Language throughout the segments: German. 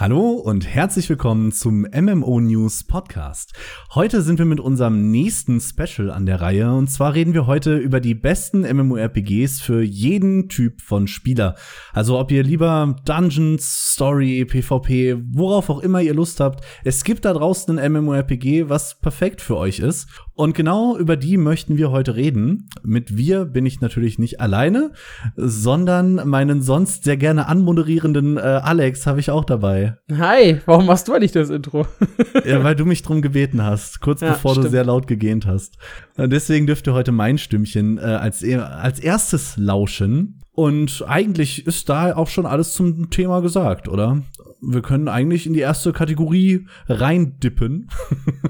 Hallo und herzlich willkommen zum MMO News Podcast. Heute sind wir mit unserem nächsten Special an der Reihe und zwar reden wir heute über die besten MMORPGs für jeden Typ von Spieler. Also ob ihr lieber Dungeons, Story, PvP, worauf auch immer ihr Lust habt, es gibt da draußen ein MMORPG, was perfekt für euch ist. Und genau über die möchten wir heute reden. Mit wir bin ich natürlich nicht alleine, sondern meinen sonst sehr gerne anmoderierenden äh, Alex habe ich auch dabei. Hi, warum machst du eigentlich das Intro? ja, weil du mich drum gebeten hast, kurz ja, bevor stimmt. du sehr laut gegähnt hast. Und deswegen dürft ihr heute mein Stimmchen äh, als, als erstes lauschen. Und eigentlich ist da auch schon alles zum Thema gesagt, oder? Wir können eigentlich in die erste Kategorie reindippen.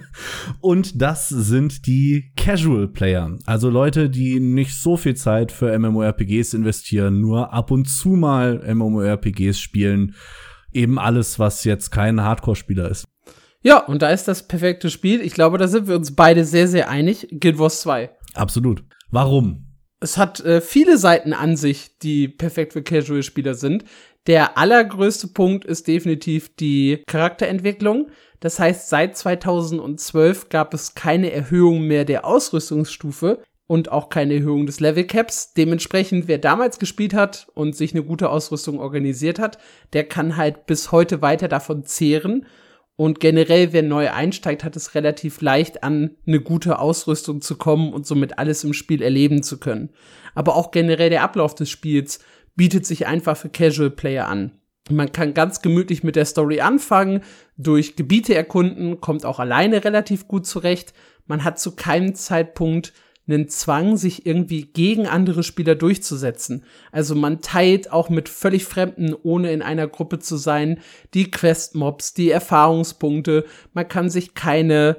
Und das sind die Casual Player. Also Leute, die nicht so viel Zeit für MMORPGs investieren, nur ab und zu mal MMORPGs spielen eben alles, was jetzt kein Hardcore-Spieler ist. Ja, und da ist das perfekte Spiel. Ich glaube, da sind wir uns beide sehr, sehr einig. Guild Wars 2. Absolut. Warum? Es hat äh, viele Seiten an sich, die perfekt für Casual-Spieler sind. Der allergrößte Punkt ist definitiv die Charakterentwicklung. Das heißt, seit 2012 gab es keine Erhöhung mehr der Ausrüstungsstufe und auch keine Erhöhung des Level Caps. Dementsprechend, wer damals gespielt hat und sich eine gute Ausrüstung organisiert hat, der kann halt bis heute weiter davon zehren. Und generell, wer neu einsteigt, hat es relativ leicht an eine gute Ausrüstung zu kommen und somit alles im Spiel erleben zu können. Aber auch generell der Ablauf des Spiels bietet sich einfach für Casual Player an. Man kann ganz gemütlich mit der Story anfangen, durch Gebiete erkunden, kommt auch alleine relativ gut zurecht. Man hat zu keinem Zeitpunkt einen Zwang, sich irgendwie gegen andere Spieler durchzusetzen. Also man teilt auch mit völlig Fremden, ohne in einer Gruppe zu sein, die Questmobs, die Erfahrungspunkte. Man kann sich keine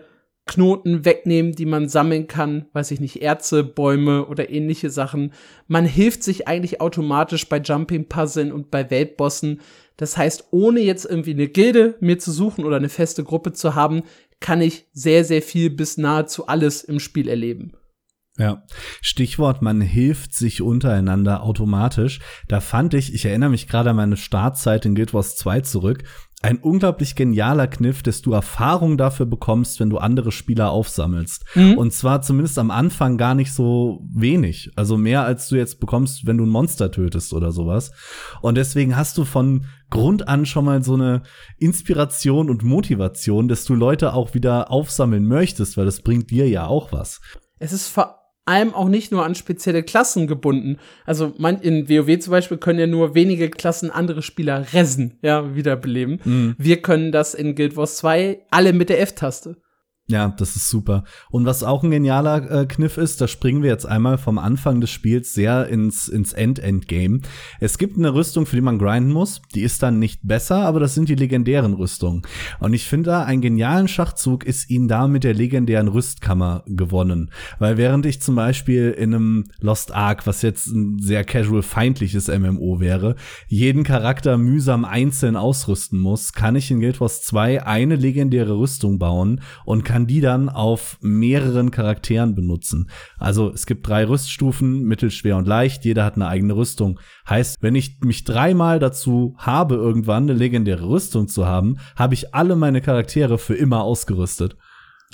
Knoten wegnehmen, die man sammeln kann, weiß ich nicht, Erze, Bäume oder ähnliche Sachen. Man hilft sich eigentlich automatisch bei Jumping-Puzzlen und bei Weltbossen. Das heißt, ohne jetzt irgendwie eine Gilde mir zu suchen oder eine feste Gruppe zu haben, kann ich sehr, sehr viel bis nahezu alles im Spiel erleben. Ja, Stichwort, man hilft sich untereinander automatisch. Da fand ich, ich erinnere mich gerade an meine Startzeit in Guild Wars 2 zurück, ein unglaublich genialer Kniff, dass du Erfahrung dafür bekommst, wenn du andere Spieler aufsammelst. Mhm. Und zwar zumindest am Anfang gar nicht so wenig. Also mehr als du jetzt bekommst, wenn du ein Monster tötest oder sowas. Und deswegen hast du von Grund an schon mal so eine Inspiration und Motivation, dass du Leute auch wieder aufsammeln möchtest, weil das bringt dir ja auch was. Es ist vor allem auch nicht nur an spezielle Klassen gebunden. Also man, in WoW zum Beispiel können ja nur wenige Klassen andere Spieler resen, ja, wiederbeleben. Mhm. Wir können das in Guild Wars 2 alle mit der F-Taste. Ja, das ist super. Und was auch ein genialer äh, Kniff ist, da springen wir jetzt einmal vom Anfang des Spiels sehr ins, ins End-Endgame. Es gibt eine Rüstung, für die man grinden muss. Die ist dann nicht besser, aber das sind die legendären Rüstungen. Und ich finde da einen genialen Schachzug ist ihnen da mit der legendären Rüstkammer gewonnen. Weil während ich zum Beispiel in einem Lost Ark, was jetzt ein sehr casual feindliches MMO wäre, jeden Charakter mühsam einzeln ausrüsten muss, kann ich in Guild Wars 2 eine legendäre Rüstung bauen und kann kann die dann auf mehreren Charakteren benutzen. Also es gibt drei Rüststufen, mittelschwer und leicht, jeder hat eine eigene Rüstung. Heißt, wenn ich mich dreimal dazu habe, irgendwann eine legendäre Rüstung zu haben, habe ich alle meine Charaktere für immer ausgerüstet.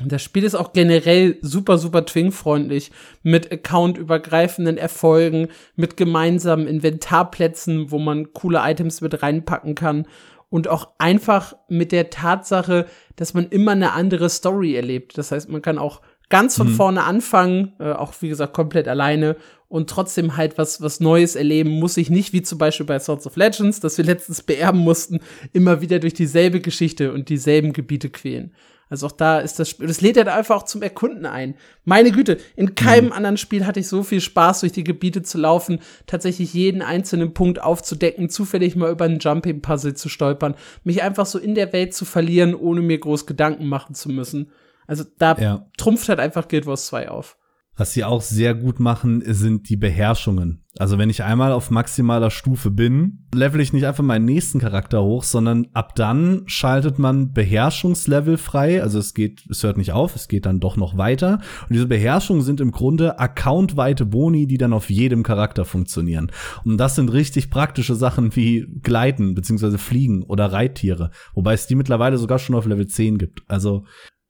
Das Spiel ist auch generell super, super twing-freundlich mit accountübergreifenden Erfolgen, mit gemeinsamen Inventarplätzen, wo man coole Items mit reinpacken kann und auch einfach mit der Tatsache, dass man immer eine andere Story erlebt. Das heißt, man kann auch ganz von mhm. vorne anfangen, äh, auch wie gesagt komplett alleine und trotzdem halt was was Neues erleben, muss ich nicht wie zum Beispiel bei Swords of Legends, das wir letztens beerben mussten, immer wieder durch dieselbe Geschichte und dieselben Gebiete quälen. Also auch da ist das Spiel, das lädt halt einfach auch zum Erkunden ein. Meine Güte, in keinem mhm. anderen Spiel hatte ich so viel Spaß, durch die Gebiete zu laufen, tatsächlich jeden einzelnen Punkt aufzudecken, zufällig mal über einen Jumping-Puzzle zu stolpern, mich einfach so in der Welt zu verlieren, ohne mir groß Gedanken machen zu müssen. Also da ja. trumpft halt einfach Guild Wars 2 auf. Was sie auch sehr gut machen, sind die Beherrschungen. Also wenn ich einmal auf maximaler Stufe bin, level ich nicht einfach meinen nächsten Charakter hoch, sondern ab dann schaltet man Beherrschungslevel frei. Also es geht, es hört nicht auf, es geht dann doch noch weiter. Und diese Beherrschungen sind im Grunde accountweite Boni, die dann auf jedem Charakter funktionieren. Und das sind richtig praktische Sachen wie Gleiten beziehungsweise Fliegen oder Reittiere. Wobei es die mittlerweile sogar schon auf Level 10 gibt. Also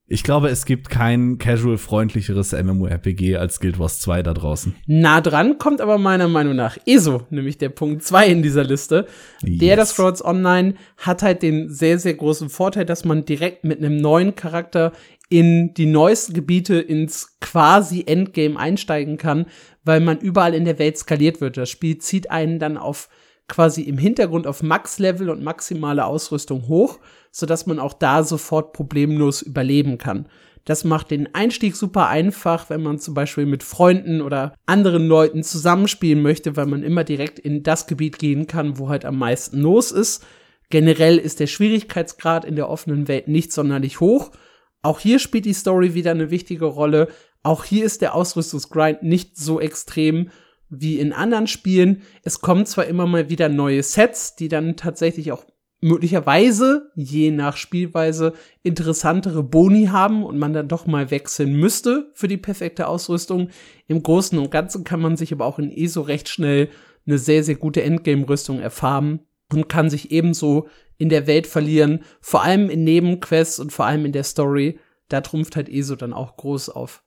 ich glaube, es gibt kein casual-freundlicheres MMORPG als Guild Wars 2 da draußen. Nah dran kommt aber meiner Meinung nach ESO, nämlich der Punkt 2 in dieser Liste. Yes. Der das Scrolls Online hat halt den sehr, sehr großen Vorteil, dass man direkt mit einem neuen Charakter in die neuesten Gebiete ins quasi Endgame einsteigen kann, weil man überall in der Welt skaliert wird. Das Spiel zieht einen dann auf quasi im Hintergrund auf Max-Level und maximale Ausrüstung hoch sodass man auch da sofort problemlos überleben kann. Das macht den Einstieg super einfach, wenn man zum Beispiel mit Freunden oder anderen Leuten zusammenspielen möchte, weil man immer direkt in das Gebiet gehen kann, wo halt am meisten los ist. Generell ist der Schwierigkeitsgrad in der offenen Welt nicht sonderlich hoch. Auch hier spielt die Story wieder eine wichtige Rolle. Auch hier ist der Ausrüstungsgrind nicht so extrem wie in anderen Spielen. Es kommen zwar immer mal wieder neue Sets, die dann tatsächlich auch möglicherweise, je nach Spielweise, interessantere Boni haben und man dann doch mal wechseln müsste für die perfekte Ausrüstung. Im Großen und Ganzen kann man sich aber auch in ESO recht schnell eine sehr, sehr gute Endgame-Rüstung erfahren und kann sich ebenso in der Welt verlieren, vor allem in Nebenquests und vor allem in der Story. Da trumpft halt ESO dann auch groß auf.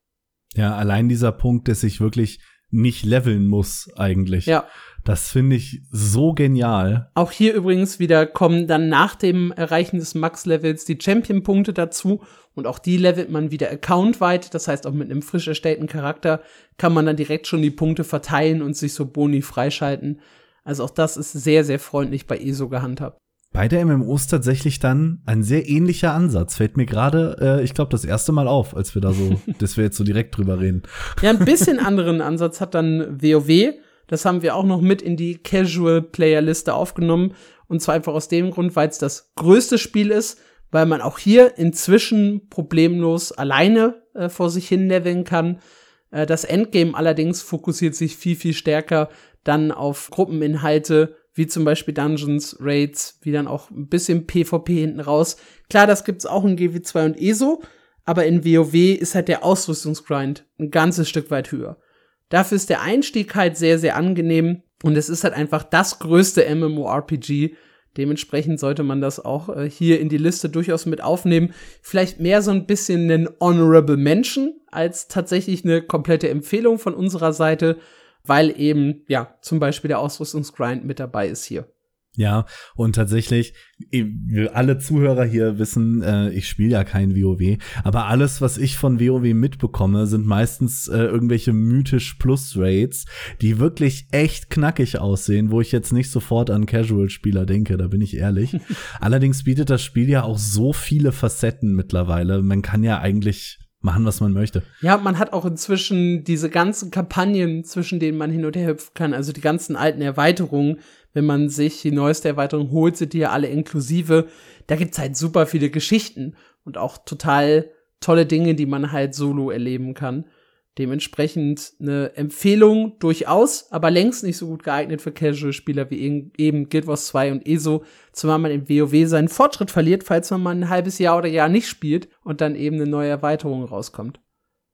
Ja, allein dieser Punkt, dass ich wirklich nicht leveln muss eigentlich. Ja. Das finde ich so genial. Auch hier übrigens wieder kommen dann nach dem Erreichen des Max-Levels die Champion-Punkte dazu und auch die levelt man wieder accountweit. Das heißt, auch mit einem frisch erstellten Charakter kann man dann direkt schon die Punkte verteilen und sich so Boni freischalten. Also auch das ist sehr, sehr freundlich bei ESO gehandhabt. Beide MMOs tatsächlich dann ein sehr ähnlicher Ansatz. Fällt mir gerade, äh, ich glaube, das erste Mal auf, als wir da so, dass wir jetzt so direkt drüber reden. Ja, ein bisschen anderen Ansatz hat dann WoW. Das haben wir auch noch mit in die Casual Player Liste aufgenommen. Und zwar einfach aus dem Grund, weil es das größte Spiel ist, weil man auch hier inzwischen problemlos alleine äh, vor sich hin leveln kann. Äh, das Endgame allerdings fokussiert sich viel, viel stärker dann auf Gruppeninhalte, wie zum Beispiel Dungeons, Raids, wie dann auch ein bisschen PvP hinten raus. Klar, das gibt's auch in GW2 und ESO, aber in WoW ist halt der Ausrüstungsgrind ein ganzes Stück weit höher. Dafür ist der Einstieg halt sehr, sehr angenehm und es ist halt einfach das größte MMORPG. Dementsprechend sollte man das auch äh, hier in die Liste durchaus mit aufnehmen. Vielleicht mehr so ein bisschen einen Honorable Mention als tatsächlich eine komplette Empfehlung von unserer Seite, weil eben, ja, zum Beispiel der Ausrüstungsgrind mit dabei ist hier. Ja, und tatsächlich, alle Zuhörer hier wissen, äh, ich spiele ja kein WoW, aber alles, was ich von WoW mitbekomme, sind meistens äh, irgendwelche mythisch Plus-Raids, die wirklich echt knackig aussehen, wo ich jetzt nicht sofort an Casual-Spieler denke, da bin ich ehrlich. Allerdings bietet das Spiel ja auch so viele Facetten mittlerweile. Man kann ja eigentlich machen, was man möchte. Ja, man hat auch inzwischen diese ganzen Kampagnen, zwischen denen man hin und her hüpfen kann, also die ganzen alten Erweiterungen, wenn man sich die neueste Erweiterung holt, sind die ja alle inklusive. Da gibt's halt super viele Geschichten und auch total tolle Dinge, die man halt solo erleben kann. Dementsprechend eine Empfehlung durchaus, aber längst nicht so gut geeignet für Casual-Spieler wie eben Guild Wars 2 und ESO, zumal man im WoW seinen Fortschritt verliert, falls man mal ein halbes Jahr oder Jahr nicht spielt und dann eben eine neue Erweiterung rauskommt.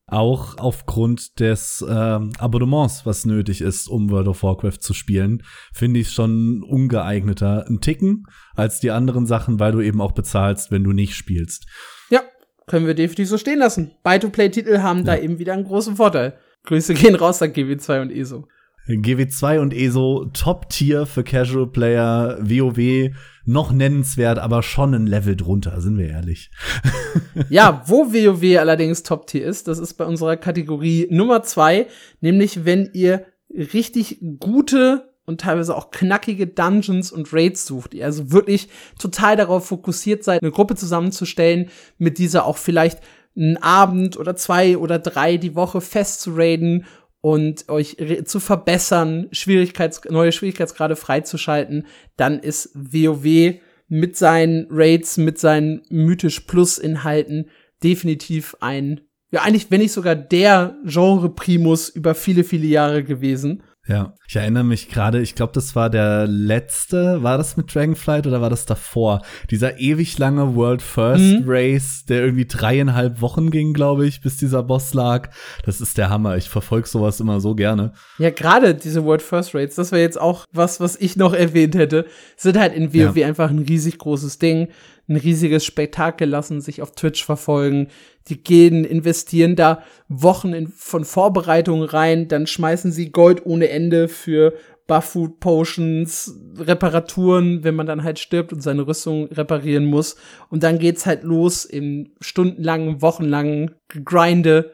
Auch aufgrund des äh, Abonnements, was nötig ist, um World of Warcraft zu spielen, finde ich schon ungeeigneter ein Ticken als die anderen Sachen, weil du eben auch bezahlst, wenn du nicht spielst. Ja, können wir definitiv so stehen lassen. Buy-to-Play-Titel haben ja. da eben wieder einen großen Vorteil. Grüße gehen raus an GW2 und ESO. GW2 und ESO Top-Tier für Casual Player, WoW noch nennenswert, aber schon ein Level drunter, sind wir ehrlich. ja, wo WoW allerdings Top-Tier ist, das ist bei unserer Kategorie Nummer zwei, nämlich wenn ihr richtig gute und teilweise auch knackige Dungeons und Raids sucht, ihr also wirklich total darauf fokussiert seid, eine Gruppe zusammenzustellen, mit dieser auch vielleicht einen Abend oder zwei oder drei die Woche fest zu raiden und euch zu verbessern, Schwierigkeits neue Schwierigkeitsgrade freizuschalten, dann ist WoW mit seinen Raids, mit seinen mythisch Plus Inhalten definitiv ein ja eigentlich, wenn nicht sogar der Genre-Primus über viele, viele Jahre gewesen. Ja, ich erinnere mich gerade, ich glaube, das war der letzte, war das mit Dragonflight oder war das davor? Dieser ewig lange World First mhm. Race, der irgendwie dreieinhalb Wochen ging, glaube ich, bis dieser Boss lag. Das ist der Hammer. Ich verfolge sowas immer so gerne. Ja, gerade diese World First Rates, das wäre jetzt auch was, was ich noch erwähnt hätte, sind halt in WoW ja. einfach ein riesig großes Ding ein riesiges Spektakel lassen sich auf Twitch verfolgen. Die gehen, investieren da Wochen in, von Vorbereitungen rein, dann schmeißen sie Gold ohne Ende für Buff-Food Potions, Reparaturen, wenn man dann halt stirbt und seine Rüstung reparieren muss. Und dann geht's halt los im stundenlangen, wochenlangen Grinde,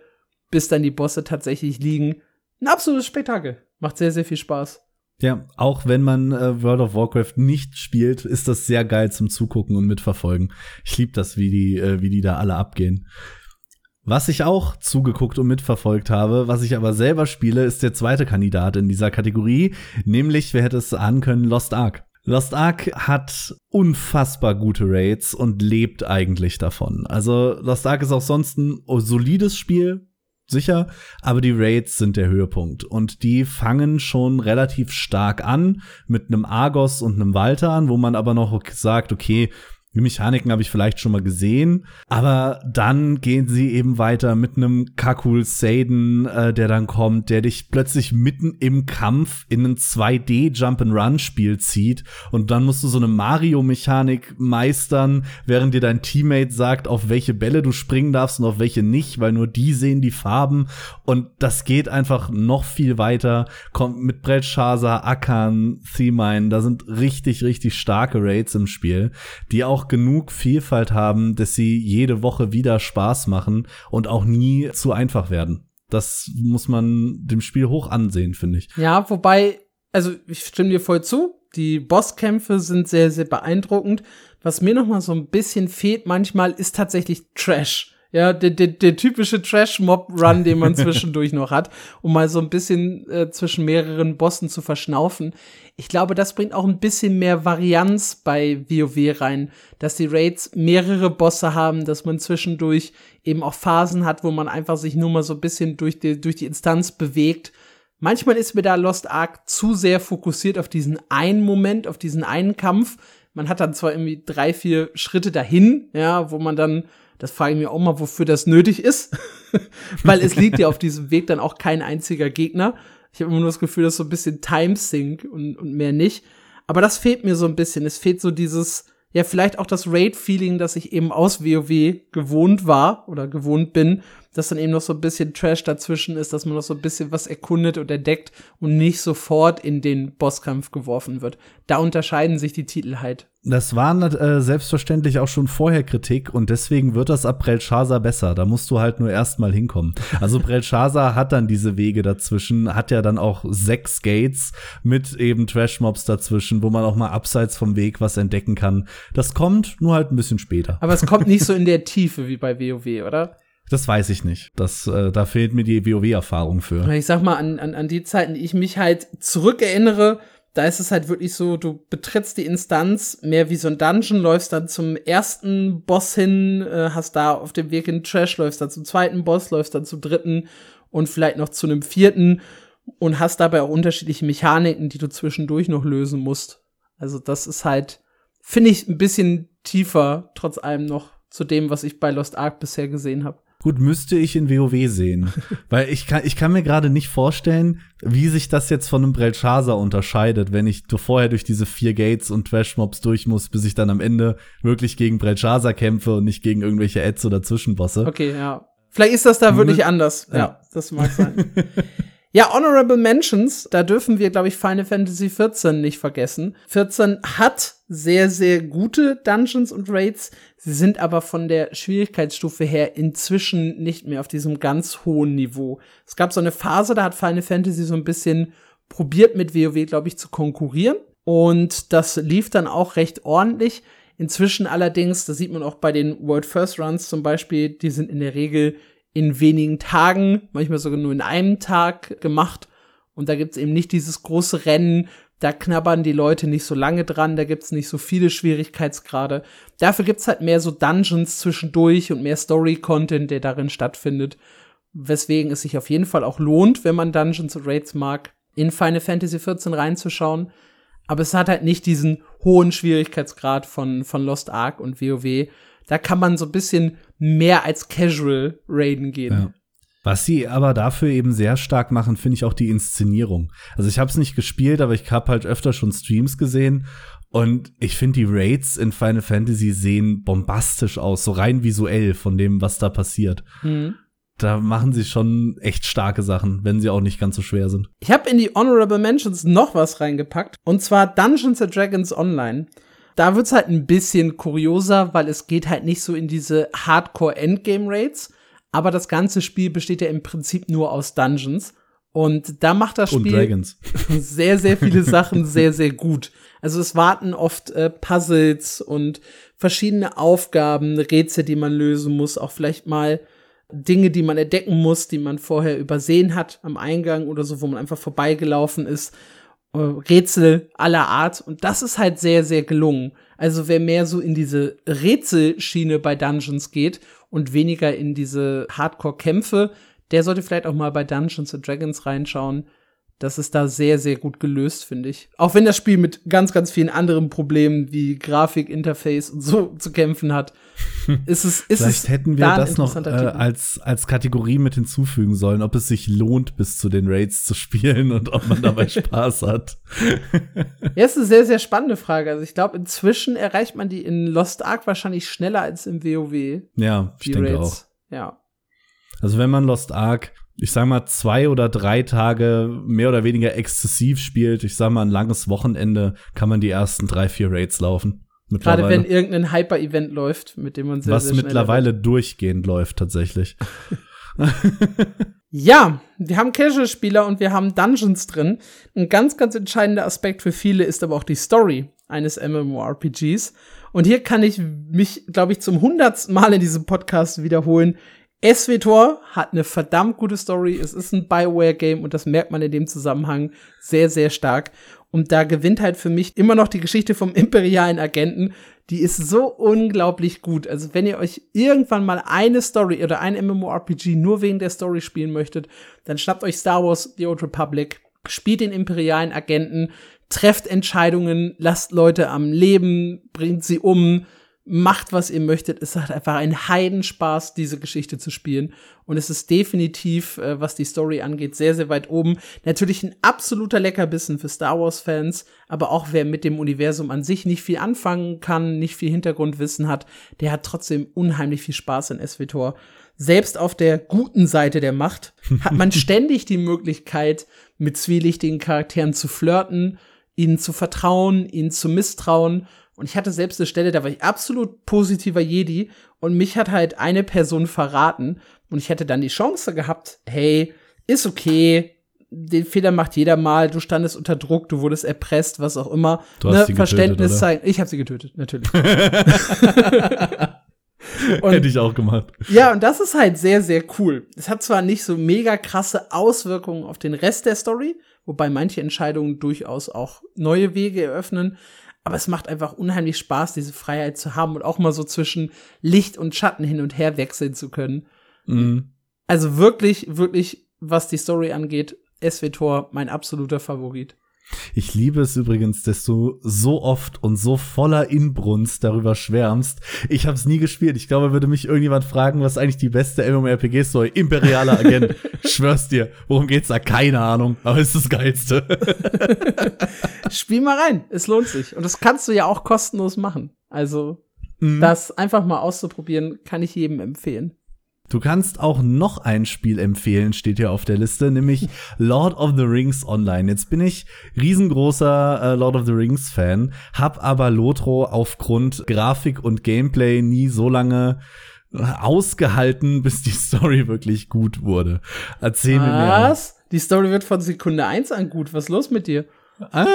bis dann die Bosse tatsächlich liegen. Ein absolutes Spektakel. Macht sehr, sehr viel Spaß. Ja, auch wenn man äh, World of Warcraft nicht spielt, ist das sehr geil zum Zugucken und mitverfolgen. Ich liebe das, wie die, äh, wie die da alle abgehen. Was ich auch zugeguckt und mitverfolgt habe, was ich aber selber spiele, ist der zweite Kandidat in dieser Kategorie, nämlich, wer hätte es ahnen können, Lost Ark. Lost Ark hat unfassbar gute Raids und lebt eigentlich davon. Also Lost Ark ist auch sonst ein solides Spiel, sicher, aber die Raids sind der Höhepunkt. Und die fangen schon relativ stark an mit einem Argos und einem Walter wo man aber noch sagt, okay, die Mechaniken habe ich vielleicht schon mal gesehen, aber dann gehen sie eben weiter mit einem Kakul Saden, äh, der dann kommt, der dich plötzlich mitten im Kampf in ein 2D Jump-and-Run Spiel zieht. Und dann musst du so eine Mario Mechanik meistern, während dir dein Teammate sagt, auf welche Bälle du springen darfst und auf welche nicht, weil nur die sehen die Farben. Und das geht einfach noch viel weiter, kommt mit Belshazzar, Akan, Themine, da sind richtig richtig starke Raids im Spiel, die auch auch genug Vielfalt haben, dass sie jede Woche wieder Spaß machen und auch nie zu einfach werden. Das muss man dem Spiel hoch ansehen, finde ich. Ja, wobei, also ich stimme dir voll zu. Die Bosskämpfe sind sehr, sehr beeindruckend. Was mir noch mal so ein bisschen fehlt manchmal, ist tatsächlich Trash. Ja, der, der, der typische Trash-Mob-Run, den man zwischendurch noch hat, um mal so ein bisschen äh, zwischen mehreren Bossen zu verschnaufen. Ich glaube, das bringt auch ein bisschen mehr Varianz bei WoW rein, dass die Raids mehrere Bosse haben, dass man zwischendurch eben auch Phasen hat, wo man einfach sich nur mal so ein bisschen durch die, durch die Instanz bewegt. Manchmal ist mir da Lost Ark zu sehr fokussiert auf diesen einen Moment, auf diesen einen Kampf. Man hat dann zwar irgendwie drei, vier Schritte dahin, ja, wo man dann das frage ich mir auch mal, wofür das nötig ist. Weil es liegt ja auf diesem Weg dann auch kein einziger Gegner. Ich habe immer nur das Gefühl, dass so ein bisschen Timesync und, und mehr nicht. Aber das fehlt mir so ein bisschen. Es fehlt so dieses, ja, vielleicht auch das Raid-Feeling, das ich eben aus WoW gewohnt war oder gewohnt bin, dass dann eben noch so ein bisschen Trash dazwischen ist, dass man noch so ein bisschen was erkundet und entdeckt und nicht sofort in den Bosskampf geworfen wird. Da unterscheiden sich die Titel halt. Das war äh, selbstverständlich auch schon vorher Kritik und deswegen wird das ab Belshazzar besser. Da musst du halt nur erstmal hinkommen. Also Belshazzar hat dann diese Wege dazwischen, hat ja dann auch sechs Gates mit eben Trash-Mobs dazwischen, wo man auch mal abseits vom Weg was entdecken kann. Das kommt nur halt ein bisschen später. Aber es kommt nicht so in der Tiefe wie bei WoW, oder? Das weiß ich nicht. Das, äh, da fehlt mir die WoW-Erfahrung für. Ich sag mal, an, an, an die Zeiten, die ich mich halt zurückerinnere, da ist es halt wirklich so, du betrittst die Instanz mehr wie so ein Dungeon, läufst dann zum ersten Boss hin, äh, hast da auf dem Weg in Trash, läufst dann zum zweiten Boss, läufst dann zum dritten und vielleicht noch zu einem vierten und hast dabei auch unterschiedliche Mechaniken, die du zwischendurch noch lösen musst. Also das ist halt, finde ich, ein bisschen tiefer, trotz allem noch zu dem, was ich bei Lost Ark bisher gesehen habe. Gut, müsste ich in WoW sehen. Weil ich kann, ich kann mir gerade nicht vorstellen, wie sich das jetzt von einem Belshazzar unterscheidet, wenn ich vorher durch diese vier Gates und Trash-Mobs durch muss, bis ich dann am Ende wirklich gegen Belshazzar kämpfe und nicht gegen irgendwelche Ads oder Zwischenbosse. Okay, ja. Vielleicht ist das da wirklich anders. Ja, ja das mag sein. Ja, Honorable Mentions, da dürfen wir, glaube ich, Final Fantasy 14 nicht vergessen. 14 hat sehr, sehr gute Dungeons und Raids. Sie sind aber von der Schwierigkeitsstufe her inzwischen nicht mehr auf diesem ganz hohen Niveau. Es gab so eine Phase, da hat Final Fantasy so ein bisschen probiert mit WoW, glaube ich, zu konkurrieren. Und das lief dann auch recht ordentlich. Inzwischen allerdings, das sieht man auch bei den World First Runs zum Beispiel, die sind in der Regel in wenigen Tagen, manchmal sogar nur in einem Tag gemacht. Und da gibt's eben nicht dieses große Rennen, Da knabbern die Leute nicht so lange dran, da gibt's nicht so viele Schwierigkeitsgrade. Dafür gibt's halt mehr so Dungeons zwischendurch und mehr Story-Content, der darin stattfindet. Weswegen es sich auf jeden Fall auch lohnt, wenn man Dungeons und Raids mag, in Final Fantasy XIV reinzuschauen. Aber es hat halt nicht diesen hohen Schwierigkeitsgrad von, von Lost Ark und WoW. Da kann man so ein bisschen mehr als Casual raiden gehen. Ja. Was sie aber dafür eben sehr stark machen, finde ich auch die Inszenierung. Also ich habe es nicht gespielt, aber ich habe halt öfter schon Streams gesehen und ich finde die Raids in Final Fantasy sehen bombastisch aus, so rein visuell von dem, was da passiert. Mhm. Da machen sie schon echt starke Sachen, wenn sie auch nicht ganz so schwer sind. Ich habe in die Honorable Mentions noch was reingepackt und zwar Dungeons and Dragons Online. Da wird's halt ein bisschen kurioser, weil es geht halt nicht so in diese Hardcore Endgame Raids, aber das ganze Spiel besteht ja im Prinzip nur aus Dungeons. Und da macht das Spiel sehr, sehr viele Sachen sehr, sehr gut. Also es warten oft äh, Puzzles und verschiedene Aufgaben, Rätsel, die man lösen muss, auch vielleicht mal Dinge, die man entdecken muss, die man vorher übersehen hat am Eingang oder so, wo man einfach vorbeigelaufen ist. Rätsel aller Art. Und das ist halt sehr, sehr gelungen. Also wer mehr so in diese Rätselschiene bei Dungeons geht und weniger in diese Hardcore-Kämpfe, der sollte vielleicht auch mal bei Dungeons and Dragons reinschauen. Das ist da sehr, sehr gut gelöst, finde ich. Auch wenn das Spiel mit ganz, ganz vielen anderen Problemen wie Grafik, Interface und so zu kämpfen hat, ist es, ist Vielleicht es hätten wir das noch äh, als, als Kategorie mit hinzufügen sollen, ob es sich lohnt, bis zu den Raids zu spielen und ob man dabei Spaß hat. ja, ist eine sehr, sehr spannende Frage. Also ich glaube, inzwischen erreicht man die in Lost Ark wahrscheinlich schneller als im WoW. Ja, ich denke Raids. auch. Ja. Also wenn man Lost Ark ich sag mal, zwei oder drei Tage mehr oder weniger exzessiv spielt, ich sag mal, ein langes Wochenende, kann man die ersten drei, vier Raids laufen. Gerade wenn irgendein Hyper-Event läuft, mit dem man sehr, Was sehr mittlerweile wird. durchgehend läuft, tatsächlich. ja, wir haben Casual-Spieler und wir haben Dungeons drin. Ein ganz, ganz entscheidender Aspekt für viele ist aber auch die Story eines MMORPGs. Und hier kann ich mich, glaube ich, zum hundertsten Mal in diesem Podcast wiederholen. SWTOR hat eine verdammt gute Story. Es ist ein Bioware-Game und das merkt man in dem Zusammenhang sehr, sehr stark. Und da gewinnt halt für mich immer noch die Geschichte vom imperialen Agenten. Die ist so unglaublich gut. Also wenn ihr euch irgendwann mal eine Story oder ein MMORPG nur wegen der Story spielen möchtet, dann schnappt euch Star Wars The Old Republic, spielt den imperialen Agenten, trefft Entscheidungen, lasst Leute am Leben, bringt sie um, macht, was ihr möchtet. Es hat einfach einen Heidenspaß, diese Geschichte zu spielen. Und es ist definitiv, äh, was die Story angeht, sehr, sehr weit oben. Natürlich ein absoluter Leckerbissen für Star Wars-Fans, aber auch wer mit dem Universum an sich nicht viel anfangen kann, nicht viel Hintergrundwissen hat, der hat trotzdem unheimlich viel Spaß in SWTOR. Selbst auf der guten Seite der Macht hat man ständig die Möglichkeit, mit zwielichtigen Charakteren zu flirten, ihnen zu vertrauen, ihnen zu misstrauen und ich hatte selbst eine Stelle, da war ich absolut positiver Jedi und mich hat halt eine Person verraten und ich hätte dann die Chance gehabt, hey, ist okay, den Fehler macht jeder mal, du standest unter Druck, du wurdest erpresst, was auch immer. Du hast ne, sie Verständnis zeigen. Ich habe sie getötet, natürlich. und, Hätte ich auch gemacht. Ja, und das ist halt sehr, sehr cool. Es hat zwar nicht so mega krasse Auswirkungen auf den Rest der Story, wobei manche Entscheidungen durchaus auch neue Wege eröffnen, aber es macht einfach unheimlich Spaß, diese Freiheit zu haben und auch mal so zwischen Licht und Schatten hin und her wechseln zu können. Mhm. Also wirklich, wirklich, was die Story angeht, SWTOR mein absoluter Favorit. Ich liebe es übrigens, dass du so oft und so voller Inbrunst darüber schwärmst. Ich habe es nie gespielt. Ich glaube, würde mich irgendjemand fragen, was eigentlich die beste MMORPG-Story, Imperialer Agent. Schwör's dir, worum geht's da? Keine Ahnung, aber ist das Geilste. Spiel mal rein, es lohnt sich. Und das kannst du ja auch kostenlos machen. Also, mhm. das einfach mal auszuprobieren, kann ich jedem empfehlen. Du kannst auch noch ein Spiel empfehlen, steht hier auf der Liste, nämlich Lord of the Rings Online. Jetzt bin ich riesengroßer äh, Lord of the Rings Fan, hab aber Lotro aufgrund Grafik und Gameplay nie so lange äh, ausgehalten, bis die Story wirklich gut wurde. Erzähl Was? mir mehr. Was? Die Story wird von Sekunde eins an gut. Was ist los mit dir? Ah,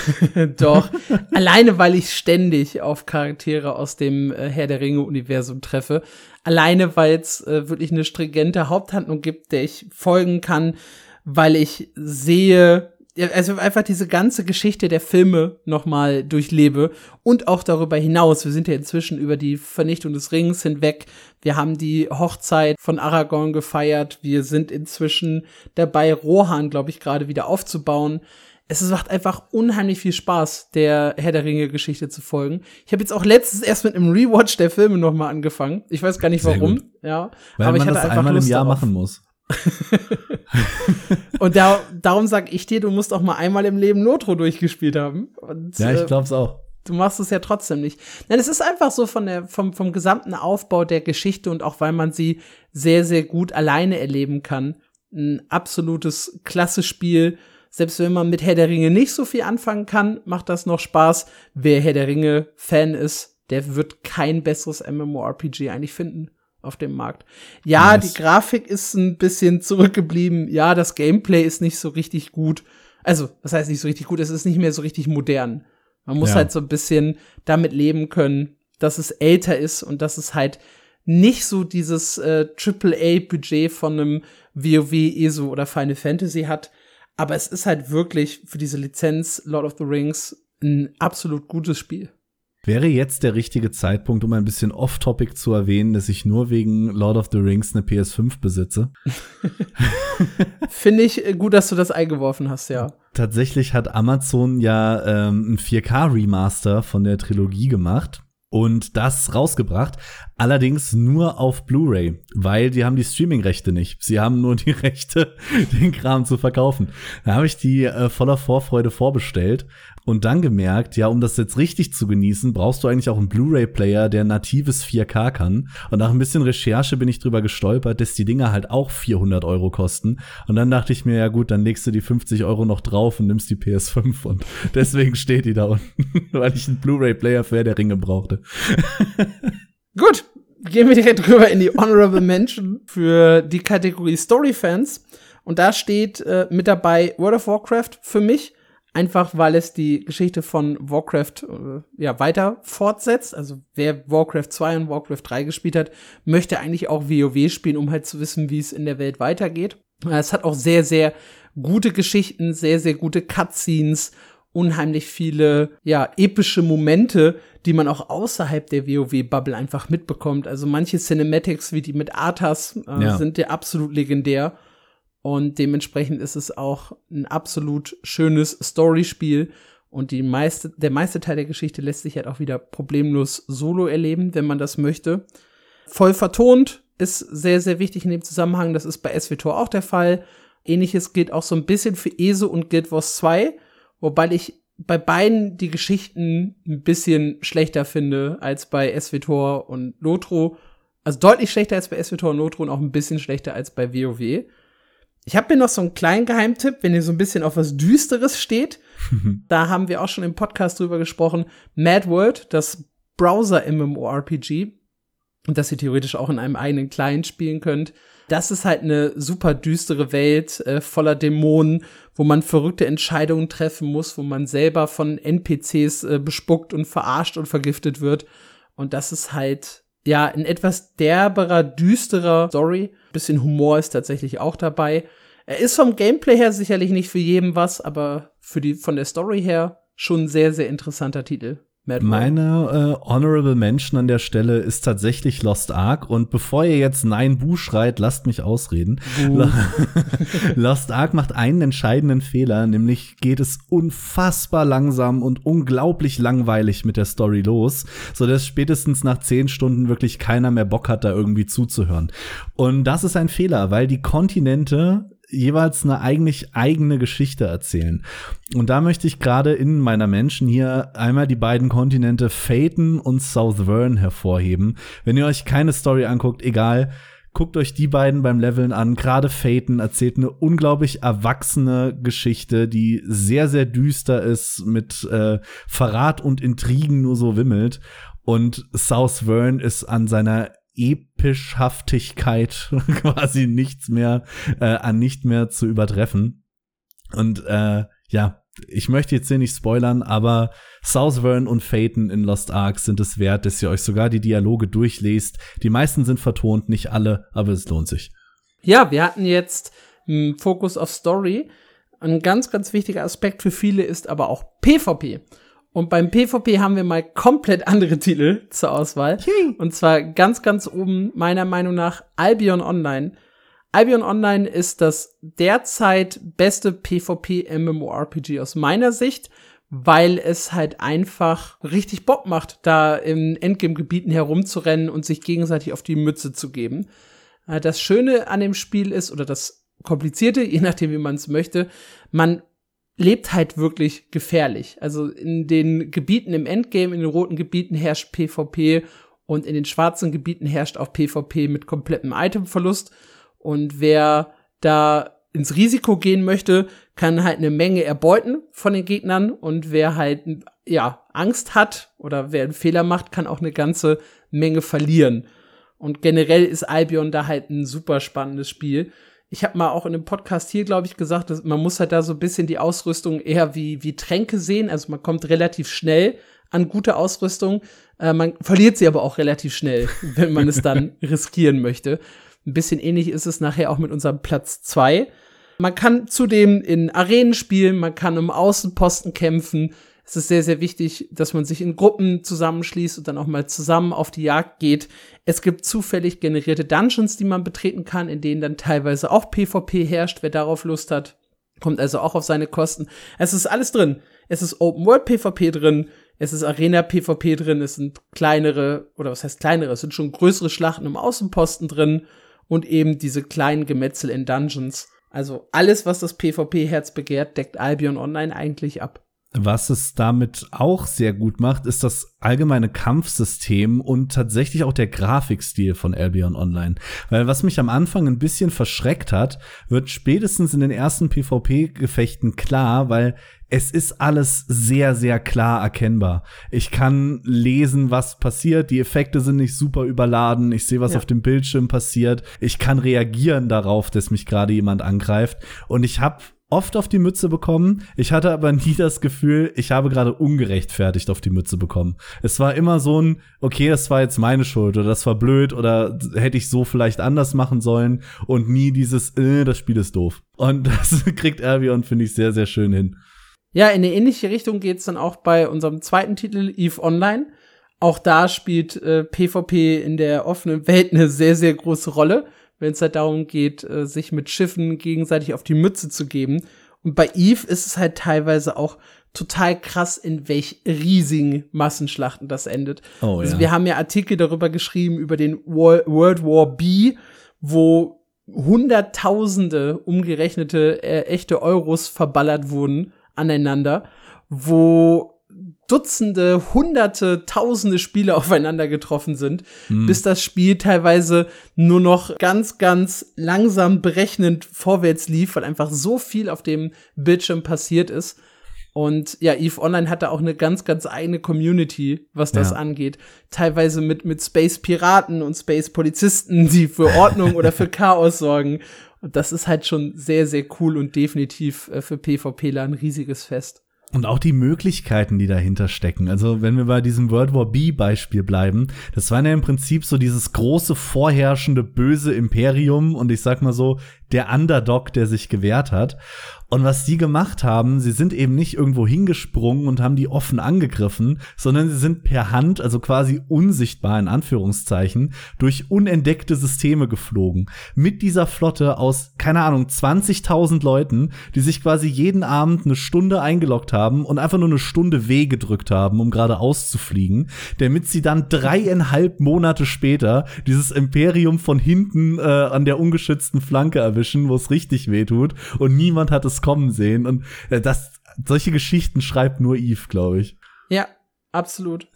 Doch. Alleine, weil ich ständig auf Charaktere aus dem äh, Herr der Ringe-Universum treffe. Alleine, weil es äh, wirklich eine stringente Haupthandlung gibt, der ich folgen kann, weil ich sehe, also einfach diese ganze Geschichte der Filme nochmal durchlebe und auch darüber hinaus. Wir sind ja inzwischen über die Vernichtung des Rings hinweg. Wir haben die Hochzeit von Aragorn gefeiert. Wir sind inzwischen dabei, Rohan, glaube ich, gerade wieder aufzubauen. Es macht einfach unheimlich viel Spaß, der Herr der Ringe Geschichte zu folgen. Ich habe jetzt auch letztens erst mit einem Rewatch der Filme nochmal angefangen. Ich weiß gar nicht warum, ja. Weil aber man ich hatte das einfach einmal Lust im Jahr darauf. machen muss. und da, darum sag ich dir, du musst auch mal einmal im Leben Notro durchgespielt haben. Und, ja, ich glaub's auch. Du machst es ja trotzdem nicht. Nein, es ist einfach so von der, vom, vom gesamten Aufbau der Geschichte und auch weil man sie sehr, sehr gut alleine erleben kann. Ein absolutes klasse Spiel. Selbst wenn man mit Herr der Ringe nicht so viel anfangen kann, macht das noch Spaß. Wer Herr der Ringe Fan ist, der wird kein besseres MMORPG eigentlich finden auf dem Markt. Ja, nice. die Grafik ist ein bisschen zurückgeblieben. Ja, das Gameplay ist nicht so richtig gut. Also, das heißt nicht so richtig gut, es ist nicht mehr so richtig modern. Man muss ja. halt so ein bisschen damit leben können, dass es älter ist und dass es halt nicht so dieses äh, AAA-Budget von einem WoW, ESO oder Final Fantasy hat. Aber es ist halt wirklich für diese Lizenz Lord of the Rings ein absolut gutes Spiel. Wäre jetzt der richtige Zeitpunkt, um ein bisschen off-topic zu erwähnen, dass ich nur wegen Lord of the Rings eine PS5 besitze? Finde ich gut, dass du das eingeworfen hast, ja. Tatsächlich hat Amazon ja ähm, ein 4K-Remaster von der Trilogie gemacht und das rausgebracht. Allerdings nur auf Blu-ray, weil die haben die Streaming-Rechte nicht. Sie haben nur die Rechte, den Kram zu verkaufen. Da habe ich die äh, voller Vorfreude vorbestellt und dann gemerkt, ja, um das jetzt richtig zu genießen, brauchst du eigentlich auch einen Blu-ray-Player, der natives 4K kann. Und nach ein bisschen Recherche bin ich drüber gestolpert, dass die Dinger halt auch 400 Euro kosten. Und dann dachte ich mir, ja gut, dann legst du die 50 Euro noch drauf und nimmst die PS5. Und deswegen steht die da unten, weil ich einen Blu-ray-Player für der Ringe brauchte. gut, gehen wir direkt rüber in die Honorable Mention für die Kategorie Story-Fans. Und da steht äh, mit dabei World of Warcraft für mich einfach weil es die Geschichte von Warcraft äh, ja weiter fortsetzt. Also wer Warcraft 2 und Warcraft 3 gespielt hat, möchte eigentlich auch WoW spielen, um halt zu wissen, wie es in der Welt weitergeht. Es hat auch sehr, sehr gute Geschichten, sehr, sehr gute Cutscenes, unheimlich viele, ja, epische Momente, die man auch außerhalb der WoW-Bubble einfach mitbekommt. Also manche Cinematics, wie die mit Arthas, äh, ja. sind ja absolut legendär. Und dementsprechend ist es auch ein absolut schönes Storyspiel. Und die meiste, der meiste Teil der Geschichte lässt sich halt auch wieder problemlos solo erleben, wenn man das möchte. Voll vertont ist sehr, sehr wichtig in dem Zusammenhang. Das ist bei SWTOR auch der Fall. Ähnliches gilt auch so ein bisschen für ESO und Guild Wars 2, wobei ich bei beiden die Geschichten ein bisschen schlechter finde als bei SWTOR und Lotro. Also deutlich schlechter als bei SWTOR und Lotro und auch ein bisschen schlechter als bei WoW. Ich habe mir noch so einen kleinen Geheimtipp, wenn ihr so ein bisschen auf was Düsteres steht. da haben wir auch schon im Podcast drüber gesprochen. Mad World, das Browser-MMORPG, das ihr theoretisch auch in einem eigenen Client spielen könnt. Das ist halt eine super düstere Welt äh, voller Dämonen, wo man verrückte Entscheidungen treffen muss, wo man selber von NPCs äh, bespuckt und verarscht und vergiftet wird. Und das ist halt ja, ein etwas derberer, düsterer Story. Bisschen Humor ist tatsächlich auch dabei. Er ist vom Gameplay her sicherlich nicht für jeden was, aber für die, von der Story her schon ein sehr, sehr interessanter Titel. Mad Meine äh, Honorable Mention an der Stelle ist tatsächlich Lost Ark. Und bevor ihr jetzt Nein Bu schreit, lasst mich ausreden. Lost Ark macht einen entscheidenden Fehler, nämlich geht es unfassbar langsam und unglaublich langweilig mit der Story los, so dass spätestens nach zehn Stunden wirklich keiner mehr Bock hat, da irgendwie zuzuhören. Und das ist ein Fehler, weil die Kontinente jeweils eine eigentlich eigene Geschichte erzählen. Und da möchte ich gerade in meiner Menschen hier einmal die beiden Kontinente Phaeton und South Vern hervorheben. Wenn ihr euch keine Story anguckt, egal, guckt euch die beiden beim Leveln an. Gerade Phaeton erzählt eine unglaublich erwachsene Geschichte, die sehr, sehr düster ist, mit äh, Verrat und Intrigen nur so wimmelt. Und South Vern ist an seiner Epischhaftigkeit quasi nichts mehr äh, an nicht mehr zu übertreffen. Und äh, ja, ich möchte jetzt hier nicht spoilern, aber Southvern und Phaeton in Lost Ark sind es wert, dass ihr euch sogar die Dialoge durchlest. Die meisten sind vertont, nicht alle, aber es lohnt sich. Ja, wir hatten jetzt einen Fokus auf Story. Ein ganz, ganz wichtiger Aspekt für viele ist aber auch PvP. Und beim PvP haben wir mal komplett andere Titel zur Auswahl. Und zwar ganz, ganz oben, meiner Meinung nach, Albion Online. Albion Online ist das derzeit beste PvP-MMORPG aus meiner Sicht, weil es halt einfach richtig Bock macht, da in Endgame-Gebieten herumzurennen und sich gegenseitig auf die Mütze zu geben. Äh, das Schöne an dem Spiel ist, oder das Komplizierte, je nachdem, wie man es möchte, man lebt halt wirklich gefährlich. Also in den Gebieten im Endgame, in den roten Gebieten herrscht PvP und in den schwarzen Gebieten herrscht auch PvP mit komplettem Itemverlust. Und wer da ins Risiko gehen möchte, kann halt eine Menge erbeuten von den Gegnern und wer halt ja Angst hat oder wer einen Fehler macht, kann auch eine ganze Menge verlieren. Und generell ist Albion da halt ein super spannendes Spiel. Ich habe mal auch in dem Podcast hier, glaube ich, gesagt, dass man muss halt da so ein bisschen die Ausrüstung eher wie, wie Tränke sehen. Also man kommt relativ schnell an gute Ausrüstung. Äh, man verliert sie aber auch relativ schnell, wenn man es dann riskieren möchte. Ein bisschen ähnlich ist es nachher auch mit unserem Platz zwei. Man kann zudem in Arenen spielen, man kann im Außenposten kämpfen. Es ist sehr, sehr wichtig, dass man sich in Gruppen zusammenschließt und dann auch mal zusammen auf die Jagd geht. Es gibt zufällig generierte Dungeons, die man betreten kann, in denen dann teilweise auch PvP herrscht, wer darauf Lust hat. Kommt also auch auf seine Kosten. Es ist alles drin. Es ist Open World PvP drin. Es ist Arena PvP drin. Es sind kleinere, oder was heißt kleinere? Es sind schon größere Schlachten im Außenposten drin. Und eben diese kleinen Gemetzel in Dungeons. Also alles, was das PvP-Herz begehrt, deckt Albion Online eigentlich ab. Was es damit auch sehr gut macht, ist das allgemeine Kampfsystem und tatsächlich auch der Grafikstil von Albion Online. Weil was mich am Anfang ein bisschen verschreckt hat, wird spätestens in den ersten PvP-Gefechten klar, weil es ist alles sehr, sehr klar erkennbar. Ich kann lesen, was passiert. Die Effekte sind nicht super überladen. Ich sehe, was ja. auf dem Bildschirm passiert. Ich kann reagieren darauf, dass mich gerade jemand angreift. Und ich habe oft auf die Mütze bekommen. Ich hatte aber nie das Gefühl, ich habe gerade ungerechtfertigt auf die Mütze bekommen. Es war immer so ein, okay, das war jetzt meine Schuld oder das war blöd oder hätte ich so vielleicht anders machen sollen und nie dieses, äh, das Spiel ist doof. Und das kriegt Albion, finde ich, sehr, sehr schön hin. Ja, in eine ähnliche Richtung geht's dann auch bei unserem zweiten Titel, Eve Online. Auch da spielt äh, PvP in der offenen Welt eine sehr, sehr große Rolle wenn es halt darum geht, äh, sich mit Schiffen gegenseitig auf die Mütze zu geben. Und bei Eve ist es halt teilweise auch total krass, in welch riesigen Massenschlachten das endet. Oh, also ja. wir haben ja Artikel darüber geschrieben, über den World War B, wo Hunderttausende umgerechnete äh, echte Euros verballert wurden aneinander, wo Dutzende, Hunderte, Tausende Spiele aufeinander getroffen sind, mhm. bis das Spiel teilweise nur noch ganz, ganz langsam berechnend vorwärts lief, weil einfach so viel auf dem Bildschirm passiert ist. Und ja, EVE Online hatte auch eine ganz, ganz eigene Community, was das ja. angeht. Teilweise mit, mit Space Piraten und Space Polizisten, die für Ordnung oder für Chaos sorgen. Und das ist halt schon sehr, sehr cool und definitiv äh, für PvPler ein riesiges Fest. Und auch die Möglichkeiten, die dahinter stecken. Also, wenn wir bei diesem World War B Beispiel bleiben, das war ja im Prinzip so dieses große vorherrschende böse Imperium und ich sag mal so, der Underdog, der sich gewehrt hat. Und was die gemacht haben, sie sind eben nicht irgendwo hingesprungen und haben die offen angegriffen, sondern sie sind per Hand, also quasi unsichtbar in Anführungszeichen, durch unentdeckte Systeme geflogen. Mit dieser Flotte aus, keine Ahnung, 20.000 Leuten, die sich quasi jeden Abend eine Stunde eingeloggt haben und einfach nur eine Stunde weh gedrückt haben, um gerade auszufliegen, damit sie dann dreieinhalb Monate später dieses Imperium von hinten äh, an der ungeschützten Flanke erwischen, wo es richtig weh tut und niemand hat es kommen sehen. Und äh, das, solche Geschichten schreibt nur Eve, glaube ich. Ja, absolut.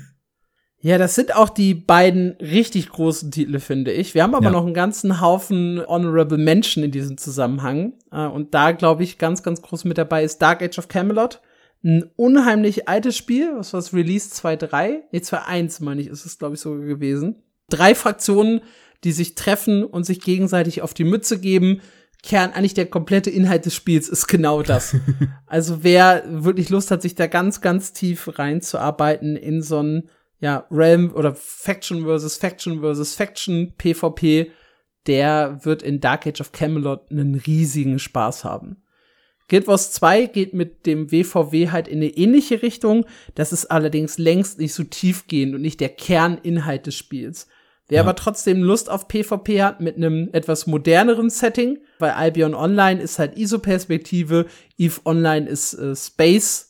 ja, das sind auch die beiden richtig großen Titel, finde ich. Wir haben aber ja. noch einen ganzen Haufen Honorable Mention in diesem Zusammenhang. Äh, und da, glaube ich, ganz, ganz groß mit dabei ist Dark Age of Camelot. Ein unheimlich altes Spiel, was war das Release 2.3? Nee, 2.1 meine ich, ist es, glaube ich, sogar gewesen. Drei Fraktionen, die sich treffen und sich gegenseitig auf die Mütze geben Kern, eigentlich der komplette Inhalt des Spiels ist genau das. also wer wirklich Lust hat, sich da ganz, ganz tief reinzuarbeiten in so ein ja, Realm oder Faction versus Faction versus Faction PvP, der wird in Dark Age of Camelot einen riesigen Spaß haben. Guild Wars 2 geht mit dem WVW halt in eine ähnliche Richtung. Das ist allerdings längst nicht so tiefgehend und nicht der Kerninhalt des Spiels. Wer ja. aber trotzdem Lust auf PvP hat mit einem etwas moderneren Setting, weil Albion Online ist halt ISO-Perspektive, EVE Online ist äh, Space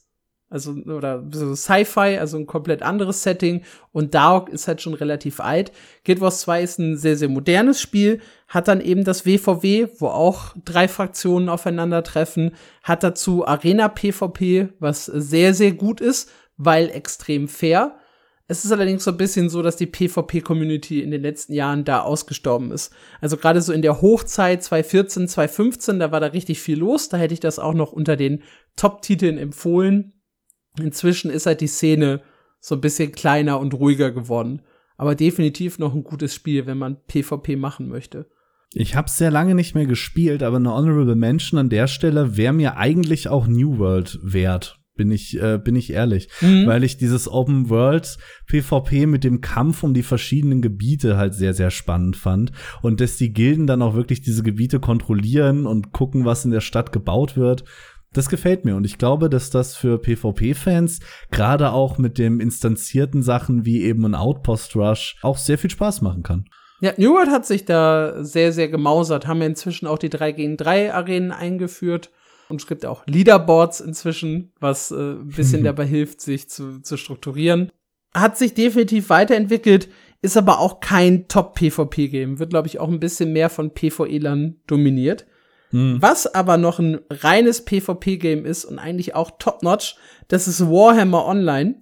also oder so Sci-Fi, also ein komplett anderes Setting und Dark ist halt schon relativ alt. Guild Wars 2 ist ein sehr sehr modernes Spiel, hat dann eben das WVW, wo auch drei Fraktionen aufeinandertreffen, hat dazu Arena PvP, was sehr sehr gut ist, weil extrem fair. Es ist allerdings so ein bisschen so, dass die PvP-Community in den letzten Jahren da ausgestorben ist. Also gerade so in der Hochzeit 2014, 2015, da war da richtig viel los. Da hätte ich das auch noch unter den Top-Titeln empfohlen. Inzwischen ist halt die Szene so ein bisschen kleiner und ruhiger geworden. Aber definitiv noch ein gutes Spiel, wenn man PvP machen möchte. Ich habe sehr lange nicht mehr gespielt, aber eine Honorable Mention an der Stelle wäre mir eigentlich auch New World wert. Bin ich, äh, bin ich ehrlich. Mhm. Weil ich dieses Open World PvP mit dem Kampf um die verschiedenen Gebiete halt sehr, sehr spannend fand. Und dass die Gilden dann auch wirklich diese Gebiete kontrollieren und gucken, was in der Stadt gebaut wird das gefällt mir und ich glaube, dass das für PvP-Fans gerade auch mit dem instanzierten Sachen wie eben ein Outpost Rush auch sehr viel Spaß machen kann. Ja, New World hat sich da sehr, sehr gemausert, haben ja inzwischen auch die 3 gegen 3 Arenen eingeführt. Und es gibt auch Leaderboards inzwischen, was äh, ein bisschen dabei hilft, sich zu, zu strukturieren. Hat sich definitiv weiterentwickelt, ist aber auch kein Top-PvP-Game. Wird, glaube ich, auch ein bisschen mehr von PvE-Lern dominiert. Mhm. Was aber noch ein reines PvP-Game ist und eigentlich auch top-notch, das ist Warhammer Online.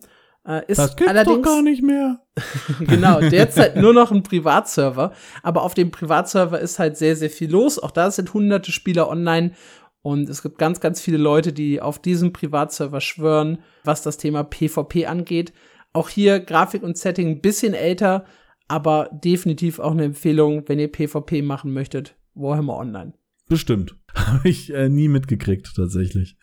Äh, ist das gibt's allerdings, doch gar nicht mehr. genau, derzeit nur noch ein Privatserver. Aber auf dem Privatserver ist halt sehr, sehr viel los. Auch da sind hunderte Spieler online. Und es gibt ganz, ganz viele Leute, die auf diesem Privatserver schwören, was das Thema PvP angeht. Auch hier Grafik und Setting ein bisschen älter, aber definitiv auch eine Empfehlung, wenn ihr PvP machen möchtet. Warhammer Online. Bestimmt. Habe ich äh, nie mitgekriegt, tatsächlich.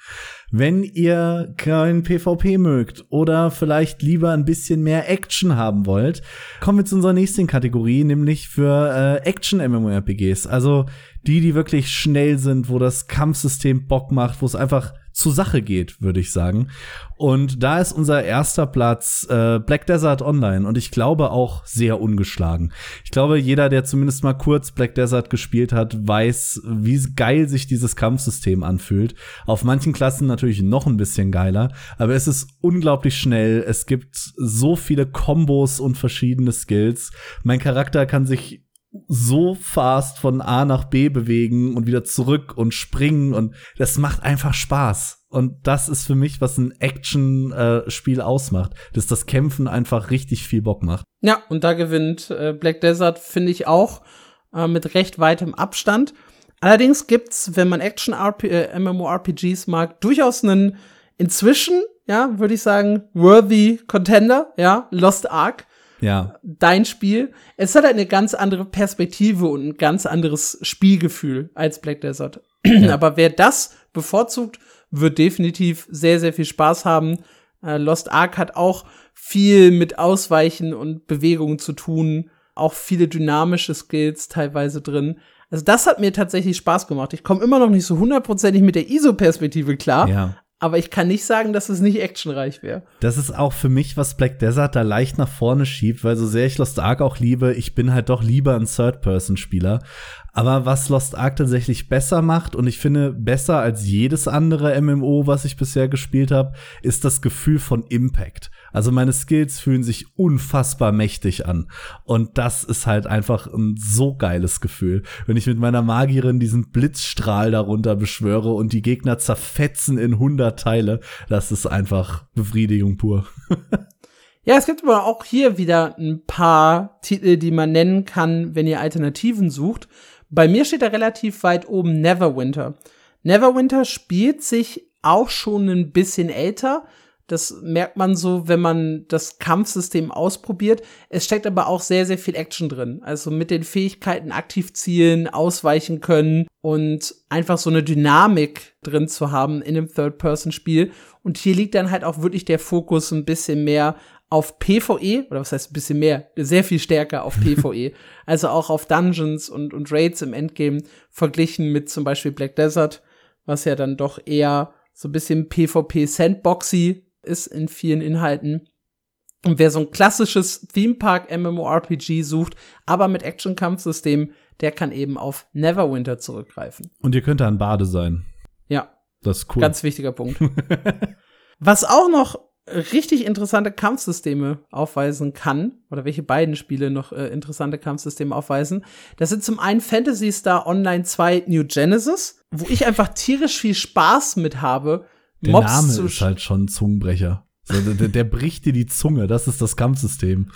Wenn ihr kein PvP mögt oder vielleicht lieber ein bisschen mehr Action haben wollt, kommen wir zu unserer nächsten Kategorie, nämlich für äh, Action-MMORPGs. Also die, die wirklich schnell sind, wo das Kampfsystem Bock macht, wo es einfach zur Sache geht, würde ich sagen. Und da ist unser erster Platz äh, Black Desert Online und ich glaube auch sehr ungeschlagen. Ich glaube, jeder, der zumindest mal kurz Black Desert gespielt hat, weiß, wie geil sich dieses Kampfsystem anfühlt. Auf manchen Klassen natürlich noch ein bisschen geiler, aber es ist unglaublich schnell. Es gibt so viele Kombos und verschiedene Skills. Mein Charakter kann sich so fast von A nach B bewegen und wieder zurück und springen und das macht einfach Spaß. Und das ist für mich, was ein Action-Spiel äh, ausmacht, dass das Kämpfen einfach richtig viel Bock macht. Ja, und da gewinnt äh, Black Desert, finde ich auch, äh, mit recht weitem Abstand. Allerdings gibt's, wenn man Action-MMORPGs äh, mag, durchaus einen inzwischen, ja, würde ich sagen, worthy Contender, ja, Lost Ark ja. dein Spiel. Es hat halt eine ganz andere Perspektive und ein ganz anderes Spielgefühl als Black Desert. Ja. Aber wer das bevorzugt, wird definitiv sehr, sehr viel Spaß haben. Äh, Lost Ark hat auch viel mit Ausweichen und Bewegungen zu tun. Auch viele dynamische Skills teilweise drin. Also das hat mir tatsächlich Spaß gemacht. Ich komme immer noch nicht so hundertprozentig mit der ISO-Perspektive klar, ja aber ich kann nicht sagen, dass es nicht actionreich wäre. Das ist auch für mich, was Black Desert da leicht nach vorne schiebt, weil so sehr ich Lost Ark auch liebe, ich bin halt doch lieber ein Third-Person-Spieler. Aber was Lost Ark tatsächlich besser macht und ich finde besser als jedes andere MMO, was ich bisher gespielt habe, ist das Gefühl von Impact. Also meine Skills fühlen sich unfassbar mächtig an. Und das ist halt einfach ein so geiles Gefühl. Wenn ich mit meiner Magierin diesen Blitzstrahl darunter beschwöre und die Gegner zerfetzen in hundert Teile, das ist einfach Befriedigung pur. Ja, es gibt aber auch hier wieder ein paar Titel, die man nennen kann, wenn ihr Alternativen sucht. Bei mir steht da relativ weit oben Neverwinter. Neverwinter spielt sich auch schon ein bisschen älter, das merkt man so, wenn man das Kampfsystem ausprobiert. Es steckt aber auch sehr, sehr viel Action drin. Also mit den Fähigkeiten aktiv zielen, ausweichen können und einfach so eine Dynamik drin zu haben in einem Third-Person-Spiel. Und hier liegt dann halt auch wirklich der Fokus ein bisschen mehr auf PvE, oder was heißt ein bisschen mehr, sehr viel stärker auf PvE. also auch auf Dungeons und, und Raids im Endgame verglichen mit zum Beispiel Black Desert was ja dann doch eher so ein bisschen PvP-Sandboxy ist in vielen Inhalten. Und wer so ein klassisches Theme Park MMORPG sucht, aber mit Action-Kampfsystem, der kann eben auf Neverwinter zurückgreifen. Und ihr könnt da ein Bade sein. Ja. Das ist cool. Ganz wichtiger Punkt. Was auch noch richtig interessante Kampfsysteme aufweisen kann, oder welche beiden Spiele noch äh, interessante Kampfsysteme aufweisen, das sind zum einen Fantasy Star Online 2 New Genesis, wo ich einfach tierisch viel Spaß mit habe. Der Mobs Name ist halt schon ein Zungenbrecher. So, der, der, bricht dir die Zunge, das ist das Kampfsystem.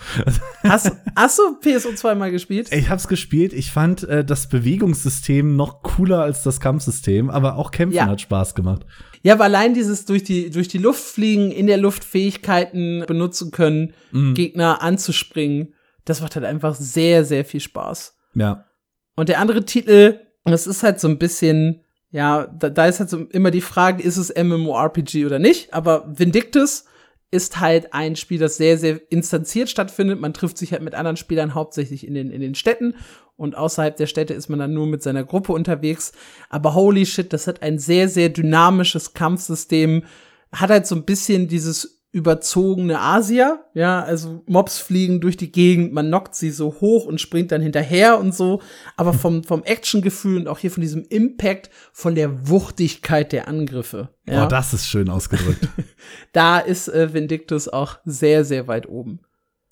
Hast, hast du PSO 2 mal gespielt? Ich hab's gespielt. Ich fand äh, das Bewegungssystem noch cooler als das Kampfsystem, aber auch Kämpfen ja. hat Spaß gemacht. Ja, aber allein dieses durch die, durch die Luft fliegen, in der Luft Fähigkeiten benutzen können, mhm. Gegner anzuspringen, das macht halt einfach sehr, sehr viel Spaß. Ja. Und der andere Titel, das ist halt so ein bisschen, ja, da, da ist halt so immer die Frage, ist es MMORPG oder nicht? Aber Vindictus ist halt ein Spiel, das sehr, sehr instanziert stattfindet. Man trifft sich halt mit anderen Spielern hauptsächlich in den, in den Städten und außerhalb der Städte ist man dann nur mit seiner Gruppe unterwegs. Aber holy shit, das hat ein sehr, sehr dynamisches Kampfsystem. Hat halt so ein bisschen dieses überzogene Asia, ja, also Mobs fliegen durch die Gegend, man knockt sie so hoch und springt dann hinterher und so, aber vom, vom Actiongefühl und auch hier von diesem Impact, von der Wuchtigkeit der Angriffe. Ja. Oh, das ist schön ausgedrückt. da ist äh, Vindictus auch sehr, sehr weit oben.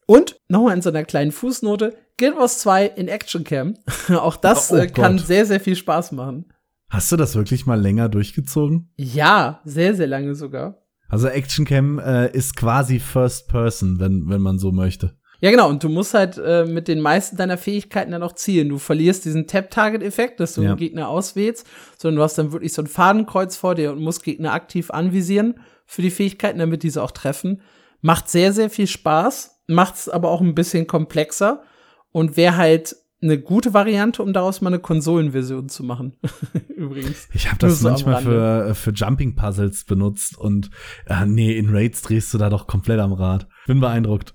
Und nochmal in so einer kleinen Fußnote, Guild Wars 2 in Action Cam. auch das oh, äh, kann sehr, sehr viel Spaß machen. Hast du das wirklich mal länger durchgezogen? Ja, sehr, sehr lange sogar. Also Actioncam äh, ist quasi First Person, wenn, wenn man so möchte. Ja, genau. Und du musst halt äh, mit den meisten deiner Fähigkeiten dann auch zielen. Du verlierst diesen Tap-Target-Effekt, dass du ja. einen Gegner auswählst, sondern du hast dann wirklich so ein Fadenkreuz vor dir und musst Gegner aktiv anvisieren für die Fähigkeiten, damit diese auch treffen. Macht sehr, sehr viel Spaß, macht es aber auch ein bisschen komplexer. Und wer halt eine gute Variante, um daraus mal eine Konsolenversion zu machen. Übrigens. Ich habe das manchmal für, äh, für Jumping Puzzles benutzt und äh, nee, in Raids drehst du da doch komplett am Rad. Bin beeindruckt.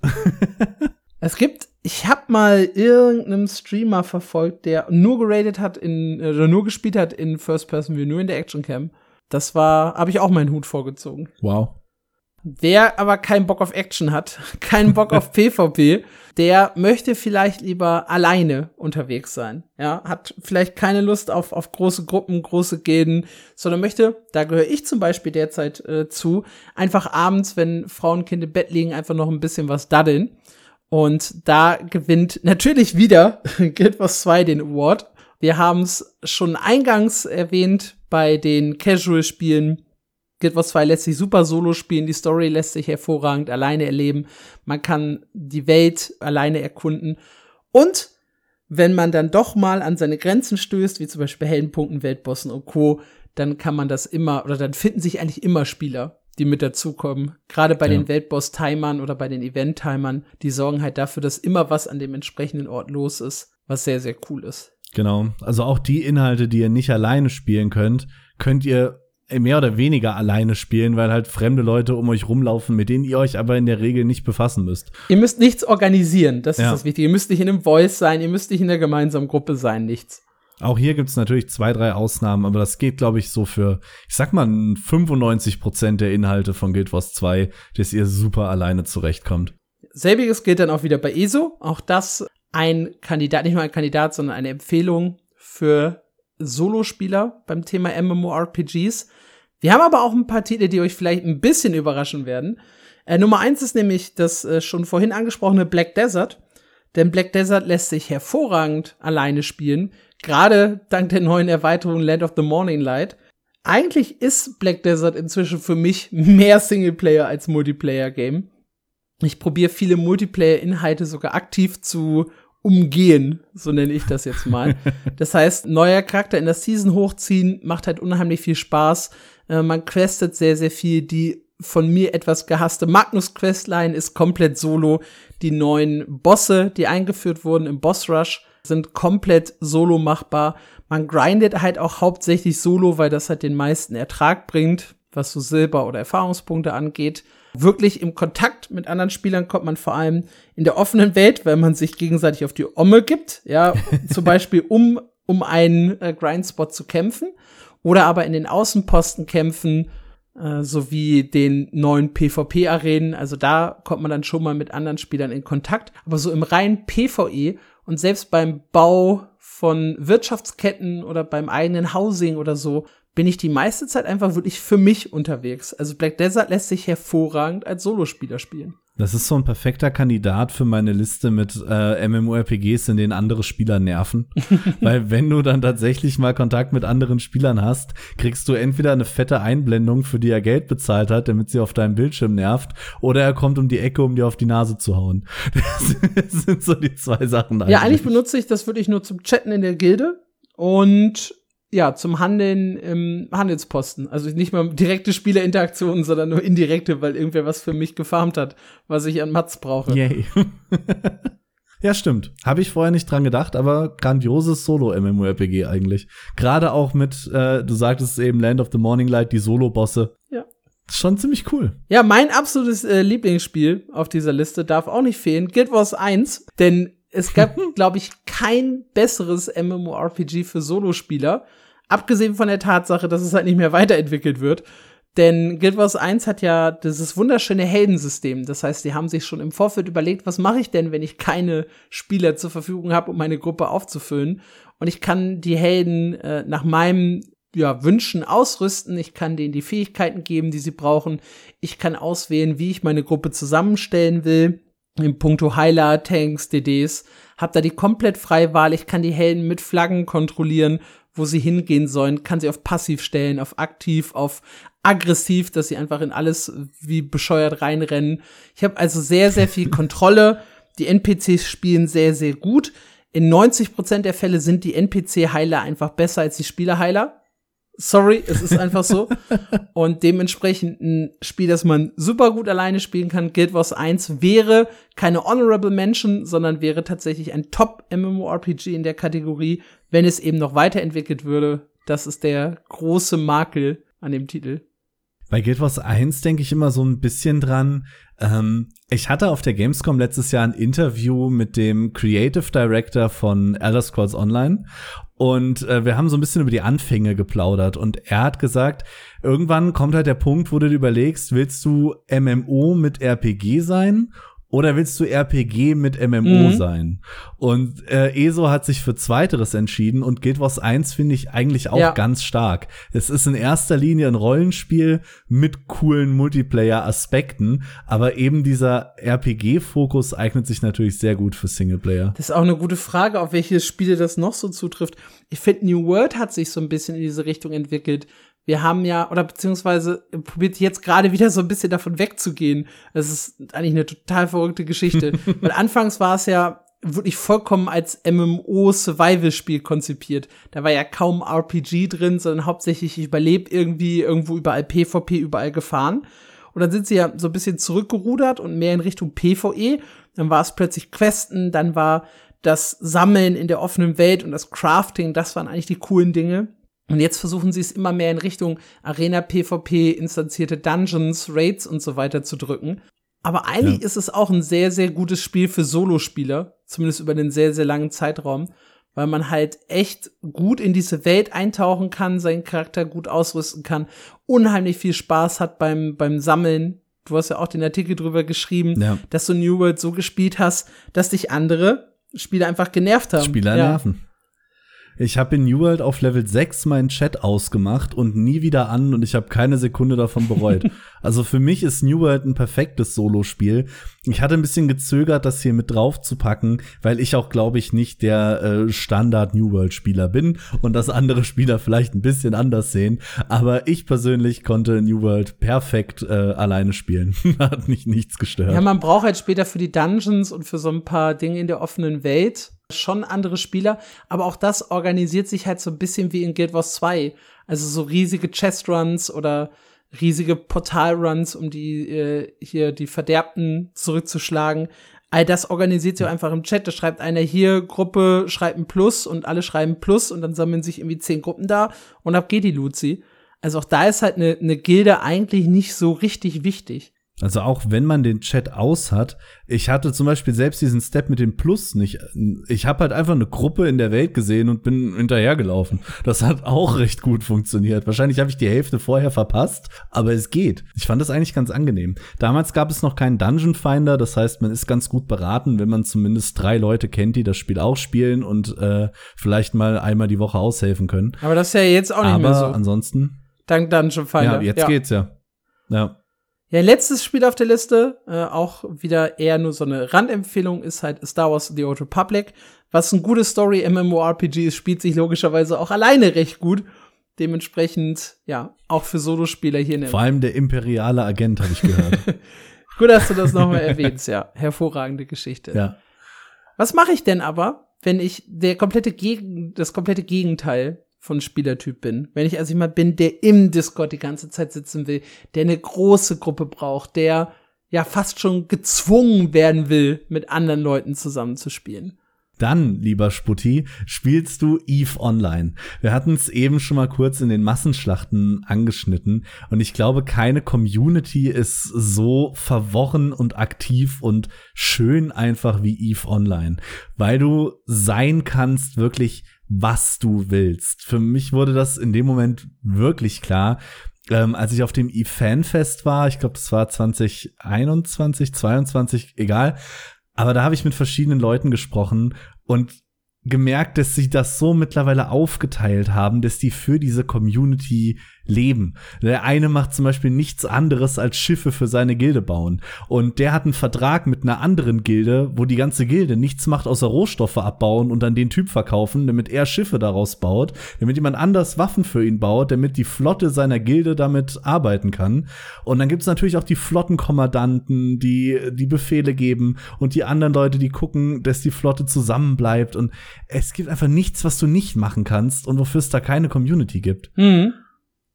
es gibt, ich habe mal irgendeinem Streamer verfolgt, der nur geradet hat in oder nur gespielt hat in First Person View, nur in der Action Cam. Das war, habe ich auch meinen Hut vorgezogen. Wow. Wer aber keinen Bock auf Action hat, keinen Bock auf PvP, der möchte vielleicht lieber alleine unterwegs sein. Ja, hat vielleicht keine Lust auf, auf große Gruppen, große Gilden, sondern möchte, da gehöre ich zum Beispiel derzeit äh, zu, einfach abends, wenn Frauen Kinder im Bett liegen, einfach noch ein bisschen was daddeln. Und da gewinnt natürlich wieder Guild Wars 2 den Award. Wir haben es schon eingangs erwähnt bei den Casual-Spielen Guild Wars 2 lässt sich super solo spielen, die Story lässt sich hervorragend alleine erleben, man kann die Welt alleine erkunden und wenn man dann doch mal an seine Grenzen stößt, wie zum Beispiel Heldenpunkten, Weltbossen und Co., dann kann man das immer, oder dann finden sich eigentlich immer Spieler, die mit dazukommen. Gerade bei ja. den Weltboss-Timern oder bei den Event-Timern, die sorgen halt dafür, dass immer was an dem entsprechenden Ort los ist, was sehr, sehr cool ist. Genau. Also auch die Inhalte, die ihr nicht alleine spielen könnt, könnt ihr mehr oder weniger alleine spielen, weil halt fremde Leute um euch rumlaufen, mit denen ihr euch aber in der Regel nicht befassen müsst. Ihr müsst nichts organisieren, das ist ja. das Wichtige. Ihr müsst nicht in einem Voice sein, ihr müsst nicht in der gemeinsamen Gruppe sein, nichts. Auch hier gibt es natürlich zwei, drei Ausnahmen, aber das geht, glaube ich, so für, ich sag mal, 95 Prozent der Inhalte von Guild Wars 2, dass ihr super alleine zurechtkommt. Selbiges gilt dann auch wieder bei ESO. Auch das ein Kandidat, nicht nur ein Kandidat, sondern eine Empfehlung für Solospieler beim Thema MMORPGs. Wir haben aber auch ein paar Titel, die euch vielleicht ein bisschen überraschen werden. Äh, Nummer eins ist nämlich das äh, schon vorhin angesprochene Black Desert. Denn Black Desert lässt sich hervorragend alleine spielen. Gerade dank der neuen Erweiterung Land of the Morning Light. Eigentlich ist Black Desert inzwischen für mich mehr Singleplayer als Multiplayer-Game. Ich probiere viele Multiplayer-Inhalte sogar aktiv zu umgehen, so nenne ich das jetzt mal. das heißt, neuer Charakter in der Season hochziehen macht halt unheimlich viel Spaß. Äh, man questet sehr, sehr viel. Die von mir etwas gehasste Magnus Questline ist komplett solo. Die neuen Bosse, die eingeführt wurden im Boss Rush, sind komplett solo machbar. Man grindet halt auch hauptsächlich solo, weil das halt den meisten Ertrag bringt, was so Silber- oder Erfahrungspunkte angeht. Wirklich im Kontakt mit anderen Spielern kommt man vor allem in der offenen Welt, weil man sich gegenseitig auf die Omme gibt, ja, zum Beispiel um, um einen äh, Grindspot zu kämpfen oder aber in den Außenpostenkämpfen äh, sowie den neuen PvP-Arenen. Also da kommt man dann schon mal mit anderen Spielern in Kontakt. Aber so im reinen PvE und selbst beim Bau von Wirtschaftsketten oder beim eigenen Housing oder so bin ich die meiste Zeit einfach wirklich für mich unterwegs. Also Black Desert lässt sich hervorragend als Solospieler spielen. Das ist so ein perfekter Kandidat für meine Liste mit äh, MMORPGs, in denen andere Spieler nerven. Weil wenn du dann tatsächlich mal Kontakt mit anderen Spielern hast, kriegst du entweder eine fette Einblendung, für die er Geld bezahlt hat, damit sie auf deinem Bildschirm nervt, oder er kommt um die Ecke, um dir auf die Nase zu hauen. Das sind so die zwei Sachen. Eigentlich. Ja, eigentlich benutze ich das wirklich nur zum Chatten in der Gilde und ja, zum Handeln im Handelsposten. Also nicht mal direkte Spielerinteraktionen, sondern nur indirekte, weil irgendwer was für mich gefarmt hat, was ich an Mats brauche. Yay. ja, stimmt. Habe ich vorher nicht dran gedacht, aber grandioses Solo-MMORPG eigentlich. Gerade auch mit, äh, du sagtest eben Land of the Morning Light, die Solo-Bosse. Ja. Schon ziemlich cool. Ja, mein absolutes äh, Lieblingsspiel auf dieser Liste darf auch nicht fehlen. Guild Wars 1, denn es gab, glaube ich, kein besseres MMORPG für Solospieler. Abgesehen von der Tatsache, dass es halt nicht mehr weiterentwickelt wird. Denn Guild Wars 1 hat ja dieses wunderschöne Heldensystem. Das heißt, die haben sich schon im Vorfeld überlegt, was mache ich denn, wenn ich keine Spieler zur Verfügung habe, um meine Gruppe aufzufüllen. Und ich kann die Helden äh, nach meinem ja, Wünschen ausrüsten. Ich kann denen die Fähigkeiten geben, die sie brauchen. Ich kann auswählen, wie ich meine Gruppe zusammenstellen will. In puncto Heiler, Tanks, DDs. Hab da die komplett freie Wahl. Ich kann die Helden mit Flaggen kontrollieren wo sie hingehen sollen, kann sie auf passiv stellen, auf aktiv, auf aggressiv, dass sie einfach in alles wie bescheuert reinrennen. Ich habe also sehr, sehr viel Kontrolle. Die NPCs spielen sehr, sehr gut. In 90% der Fälle sind die NPC-Heiler einfach besser als die Spielerheiler. Sorry, es ist einfach so. und dementsprechend ein Spiel, das man super gut alleine spielen kann. Guild Wars 1 wäre keine Honorable Mention, sondern wäre tatsächlich ein Top-MMORPG in der Kategorie, wenn es eben noch weiterentwickelt würde. Das ist der große Makel an dem Titel. Bei Guild Wars 1 denke ich immer so ein bisschen dran. Ähm, ich hatte auf der Gamescom letztes Jahr ein Interview mit dem Creative Director von Elder Scrolls Online und äh, wir haben so ein bisschen über die Anfänge geplaudert. Und er hat gesagt, irgendwann kommt halt der Punkt, wo du dir überlegst, willst du MMO mit RPG sein oder willst du RPG mit MMO mhm. sein? Und äh, ESO hat sich für Zweiteres entschieden und Guild Wars 1 finde ich eigentlich auch ja. ganz stark. Es ist in erster Linie ein Rollenspiel mit coolen Multiplayer-Aspekten, aber eben dieser RPG-Fokus eignet sich natürlich sehr gut für Singleplayer. Das ist auch eine gute Frage, auf welche Spiele das noch so zutrifft. Ich finde, New World hat sich so ein bisschen in diese Richtung entwickelt wir haben ja, oder beziehungsweise probiert jetzt gerade wieder so ein bisschen davon wegzugehen. Das ist eigentlich eine total verrückte Geschichte. Weil anfangs war es ja wirklich vollkommen als MMO-Survival-Spiel konzipiert. Da war ja kaum RPG drin, sondern hauptsächlich ich überlebe irgendwie irgendwo überall PvP überall gefahren. Und dann sind sie ja so ein bisschen zurückgerudert und mehr in Richtung PvE. Dann war es plötzlich Questen, dann war das Sammeln in der offenen Welt und das Crafting, das waren eigentlich die coolen Dinge. Und jetzt versuchen sie es immer mehr in Richtung Arena PvP, instanzierte Dungeons, Raids und so weiter zu drücken. Aber eigentlich ja. ist es auch ein sehr, sehr gutes Spiel für Solospieler, zumindest über einen sehr, sehr langen Zeitraum, weil man halt echt gut in diese Welt eintauchen kann, seinen Charakter gut ausrüsten kann, unheimlich viel Spaß hat beim, beim Sammeln. Du hast ja auch den Artikel drüber geschrieben, ja. dass du New World so gespielt hast, dass dich andere Spieler einfach genervt haben. Spieler ja. Ich habe in New World auf Level 6 meinen Chat ausgemacht und nie wieder an und ich habe keine Sekunde davon bereut. also für mich ist New World ein perfektes Solospiel. Ich hatte ein bisschen gezögert, das hier mit drauf zu packen, weil ich auch, glaube ich, nicht der äh, Standard New World Spieler bin und das andere Spieler vielleicht ein bisschen anders sehen. Aber ich persönlich konnte New World perfekt äh, alleine spielen. Hat mich nichts gestört. Ja, man braucht halt später für die Dungeons und für so ein paar Dinge in der offenen Welt schon andere Spieler, aber auch das organisiert sich halt so ein bisschen wie in Guild Wars 2. Also so riesige Chest-Runs oder riesige Portal-Runs, um die äh, hier die Verderbten zurückzuschlagen. All das organisiert sich einfach im Chat. Da schreibt einer hier, Gruppe schreibt ein Plus und alle schreiben Plus und dann sammeln sich irgendwie zehn Gruppen da und ab geht die Luzi. Also auch da ist halt eine, eine Gilde eigentlich nicht so richtig wichtig. Also auch wenn man den Chat aus hat, ich hatte zum Beispiel selbst diesen Step mit dem Plus nicht. Ich habe halt einfach eine Gruppe in der Welt gesehen und bin hinterhergelaufen. Das hat auch recht gut funktioniert. Wahrscheinlich habe ich die Hälfte vorher verpasst, aber es geht. Ich fand das eigentlich ganz angenehm. Damals gab es noch keinen Dungeon Finder, das heißt, man ist ganz gut beraten, wenn man zumindest drei Leute kennt, die das Spiel auch spielen und äh, vielleicht mal einmal die Woche aushelfen können. Aber das ist ja jetzt auch nicht aber mehr so. ansonsten. Dank Dungeon Finder. Ja, jetzt ja. geht's ja. Ja. Ja, letztes Spiel auf der Liste, äh, auch wieder eher nur so eine Randempfehlung, ist halt Star Wars The Old Republic. Was ein gutes Story MMORPG ist, spielt sich logischerweise auch alleine recht gut. Dementsprechend, ja, auch für Solospieler hier in Vor allem der imperiale Agent, habe ich gehört. gut, dass du das nochmal erwähnst, ja. Hervorragende Geschichte. Ja. Was mache ich denn aber, wenn ich der komplette Gegen das komplette Gegenteil von Spielertyp bin. Wenn ich also jemand bin, der im Discord die ganze Zeit sitzen will, der eine große Gruppe braucht, der ja fast schon gezwungen werden will, mit anderen Leuten zusammenzuspielen. Dann, lieber Sputti, spielst du Eve Online. Wir hatten es eben schon mal kurz in den Massenschlachten angeschnitten und ich glaube, keine Community ist so verworren und aktiv und schön einfach wie Eve Online, weil du sein kannst wirklich was du willst. Für mich wurde das in dem Moment wirklich klar, ähm, als ich auf dem E-Fanfest war, ich glaube, das war 2021, 22, egal. Aber da habe ich mit verschiedenen Leuten gesprochen und gemerkt, dass sie das so mittlerweile aufgeteilt haben, dass die für diese Community leben. Der eine macht zum Beispiel nichts anderes als Schiffe für seine Gilde bauen. Und der hat einen Vertrag mit einer anderen Gilde, wo die ganze Gilde nichts macht, außer Rohstoffe abbauen und dann den Typ verkaufen, damit er Schiffe daraus baut, damit jemand anders Waffen für ihn baut, damit die Flotte seiner Gilde damit arbeiten kann. Und dann gibt's natürlich auch die Flottenkommandanten, die die Befehle geben und die anderen Leute, die gucken, dass die Flotte zusammenbleibt. Und es gibt einfach nichts, was du nicht machen kannst und wofür es da keine Community gibt. Mhm.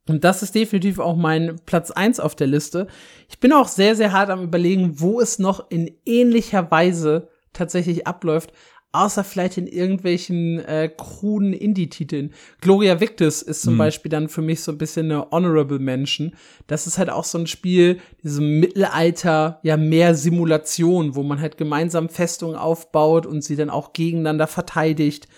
Und das ist definitiv auch mein Platz eins auf der Liste. Ich bin auch sehr, sehr hart am überlegen, wo es noch in ähnlicher Weise tatsächlich abläuft, außer vielleicht in irgendwelchen äh, kruden Indie-Titeln. Gloria Victis ist zum mhm. Beispiel dann für mich so ein bisschen eine Honorable Mention. Das ist halt auch so ein Spiel, diesem Mittelalter, ja, mehr Simulation, wo man halt gemeinsam Festungen aufbaut und sie dann auch gegeneinander verteidigt.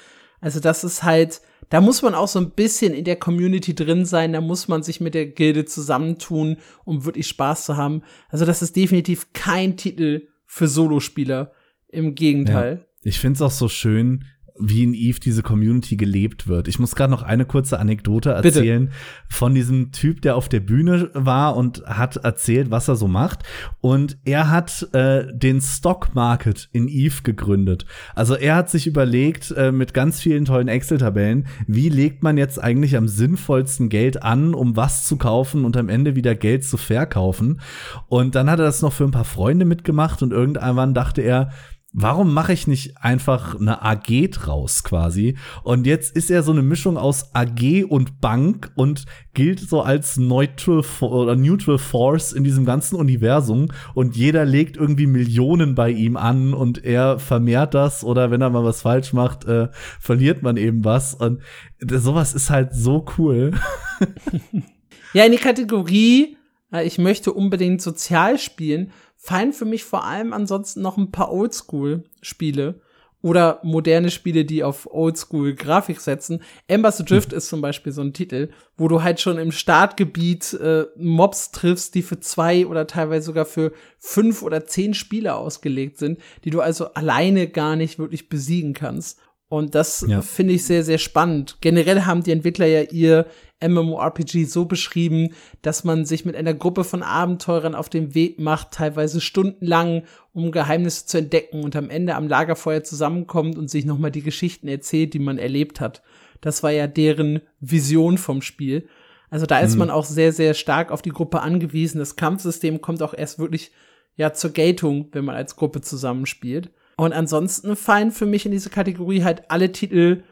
Also das ist halt, da muss man auch so ein bisschen in der Community drin sein, da muss man sich mit der Gilde zusammentun, um wirklich Spaß zu haben. Also das ist definitiv kein Titel für Solospieler. Im Gegenteil. Ja. Ich find's auch so schön, wie in Eve diese Community gelebt wird. Ich muss gerade noch eine kurze Anekdote erzählen Bitte. von diesem Typ, der auf der Bühne war und hat erzählt, was er so macht. Und er hat äh, den Stock Market in Eve gegründet. Also er hat sich überlegt, äh, mit ganz vielen tollen Excel-Tabellen, wie legt man jetzt eigentlich am sinnvollsten Geld an, um was zu kaufen und am Ende wieder Geld zu verkaufen. Und dann hat er das noch für ein paar Freunde mitgemacht und irgendwann dachte er, warum mache ich nicht einfach eine AG draus quasi? Und jetzt ist er so eine Mischung aus AG und Bank und gilt so als neutral oder neutral force in diesem ganzen Universum und jeder legt irgendwie Millionen bei ihm an und er vermehrt das oder wenn er mal was falsch macht, äh, verliert man eben was und sowas ist halt so cool. ja, in die Kategorie, äh, ich möchte unbedingt sozial spielen, fallen für mich vor allem ansonsten noch ein paar Oldschool-Spiele oder moderne Spiele, die auf Oldschool-Grafik setzen. Embers Drift ist zum Beispiel so ein Titel, wo du halt schon im Startgebiet äh, Mobs triffst, die für zwei oder teilweise sogar für fünf oder zehn Spieler ausgelegt sind, die du also alleine gar nicht wirklich besiegen kannst. Und das ja. finde ich sehr, sehr spannend. Generell haben die Entwickler ja ihr MMORPG so beschrieben, dass man sich mit einer Gruppe von Abenteurern auf den Weg macht, teilweise stundenlang, um Geheimnisse zu entdecken und am Ende am Lagerfeuer zusammenkommt und sich nochmal die Geschichten erzählt, die man erlebt hat. Das war ja deren Vision vom Spiel. Also da ist mhm. man auch sehr, sehr stark auf die Gruppe angewiesen. Das Kampfsystem kommt auch erst wirklich ja zur Geltung, wenn man als Gruppe zusammenspielt. Und ansonsten fallen für mich in diese Kategorie halt alle Titel,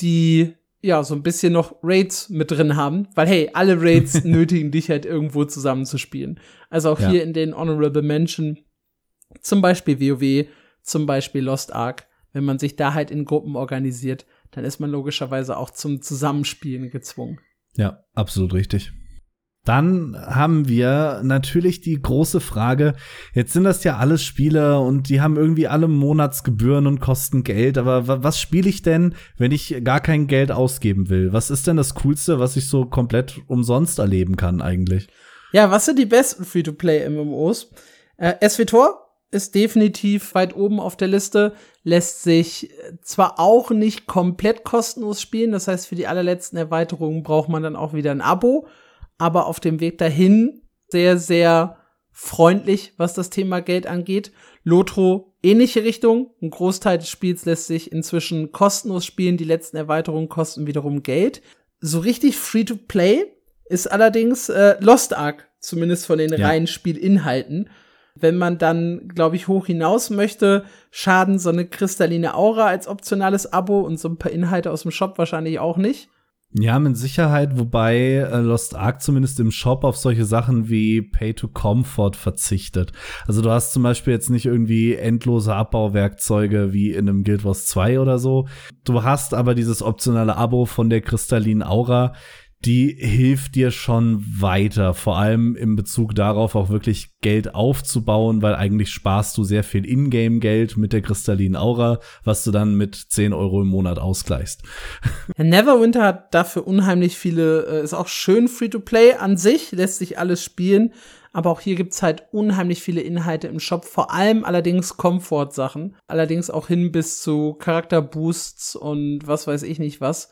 die ja so ein bisschen noch Raids mit drin haben, weil hey, alle Raids nötigen dich halt irgendwo zusammenzuspielen. Also auch ja. hier in den Honorable Mention, zum Beispiel WoW, zum Beispiel Lost Ark, wenn man sich da halt in Gruppen organisiert, dann ist man logischerweise auch zum Zusammenspielen gezwungen. Ja, absolut richtig. Dann haben wir natürlich die große Frage, jetzt sind das ja alles Spiele und die haben irgendwie alle Monatsgebühren und kosten Geld, aber was spiele ich denn, wenn ich gar kein Geld ausgeben will? Was ist denn das Coolste, was ich so komplett umsonst erleben kann eigentlich? Ja, was sind die besten Free-to-Play-MMOs? Äh, SWTOR ist definitiv weit oben auf der Liste, lässt sich zwar auch nicht komplett kostenlos spielen, das heißt, für die allerletzten Erweiterungen braucht man dann auch wieder ein Abo, aber auf dem Weg dahin sehr, sehr freundlich, was das Thema Geld angeht. Lotro ähnliche Richtung. Ein Großteil des Spiels lässt sich inzwischen kostenlos spielen. Die letzten Erweiterungen kosten wiederum Geld. So richtig free to play ist allerdings äh, Lost Ark, zumindest von den ja. reinen Spielinhalten. Wenn man dann, glaube ich, hoch hinaus möchte, schaden so eine kristalline Aura als optionales Abo und so ein paar Inhalte aus dem Shop wahrscheinlich auch nicht. Ja, mit Sicherheit, wobei äh, Lost Ark zumindest im Shop auf solche Sachen wie Pay to Comfort verzichtet. Also du hast zum Beispiel jetzt nicht irgendwie endlose Abbauwerkzeuge wie in einem Guild Wars 2 oder so. Du hast aber dieses optionale Abo von der kristallinen Aura, die hilft dir schon weiter, vor allem in Bezug darauf auch wirklich Geld aufzubauen, weil eigentlich sparst du sehr viel Ingame-Geld mit der kristallinen Aura, was du dann mit 10 Euro im Monat ausgleichst. Neverwinter hat dafür unheimlich viele, äh, ist auch schön Free-to-Play an sich, lässt sich alles spielen, aber auch hier gibt's halt unheimlich viele Inhalte im Shop, vor allem allerdings Komfort-Sachen, allerdings auch hin bis zu Charakterboosts und was weiß ich nicht was.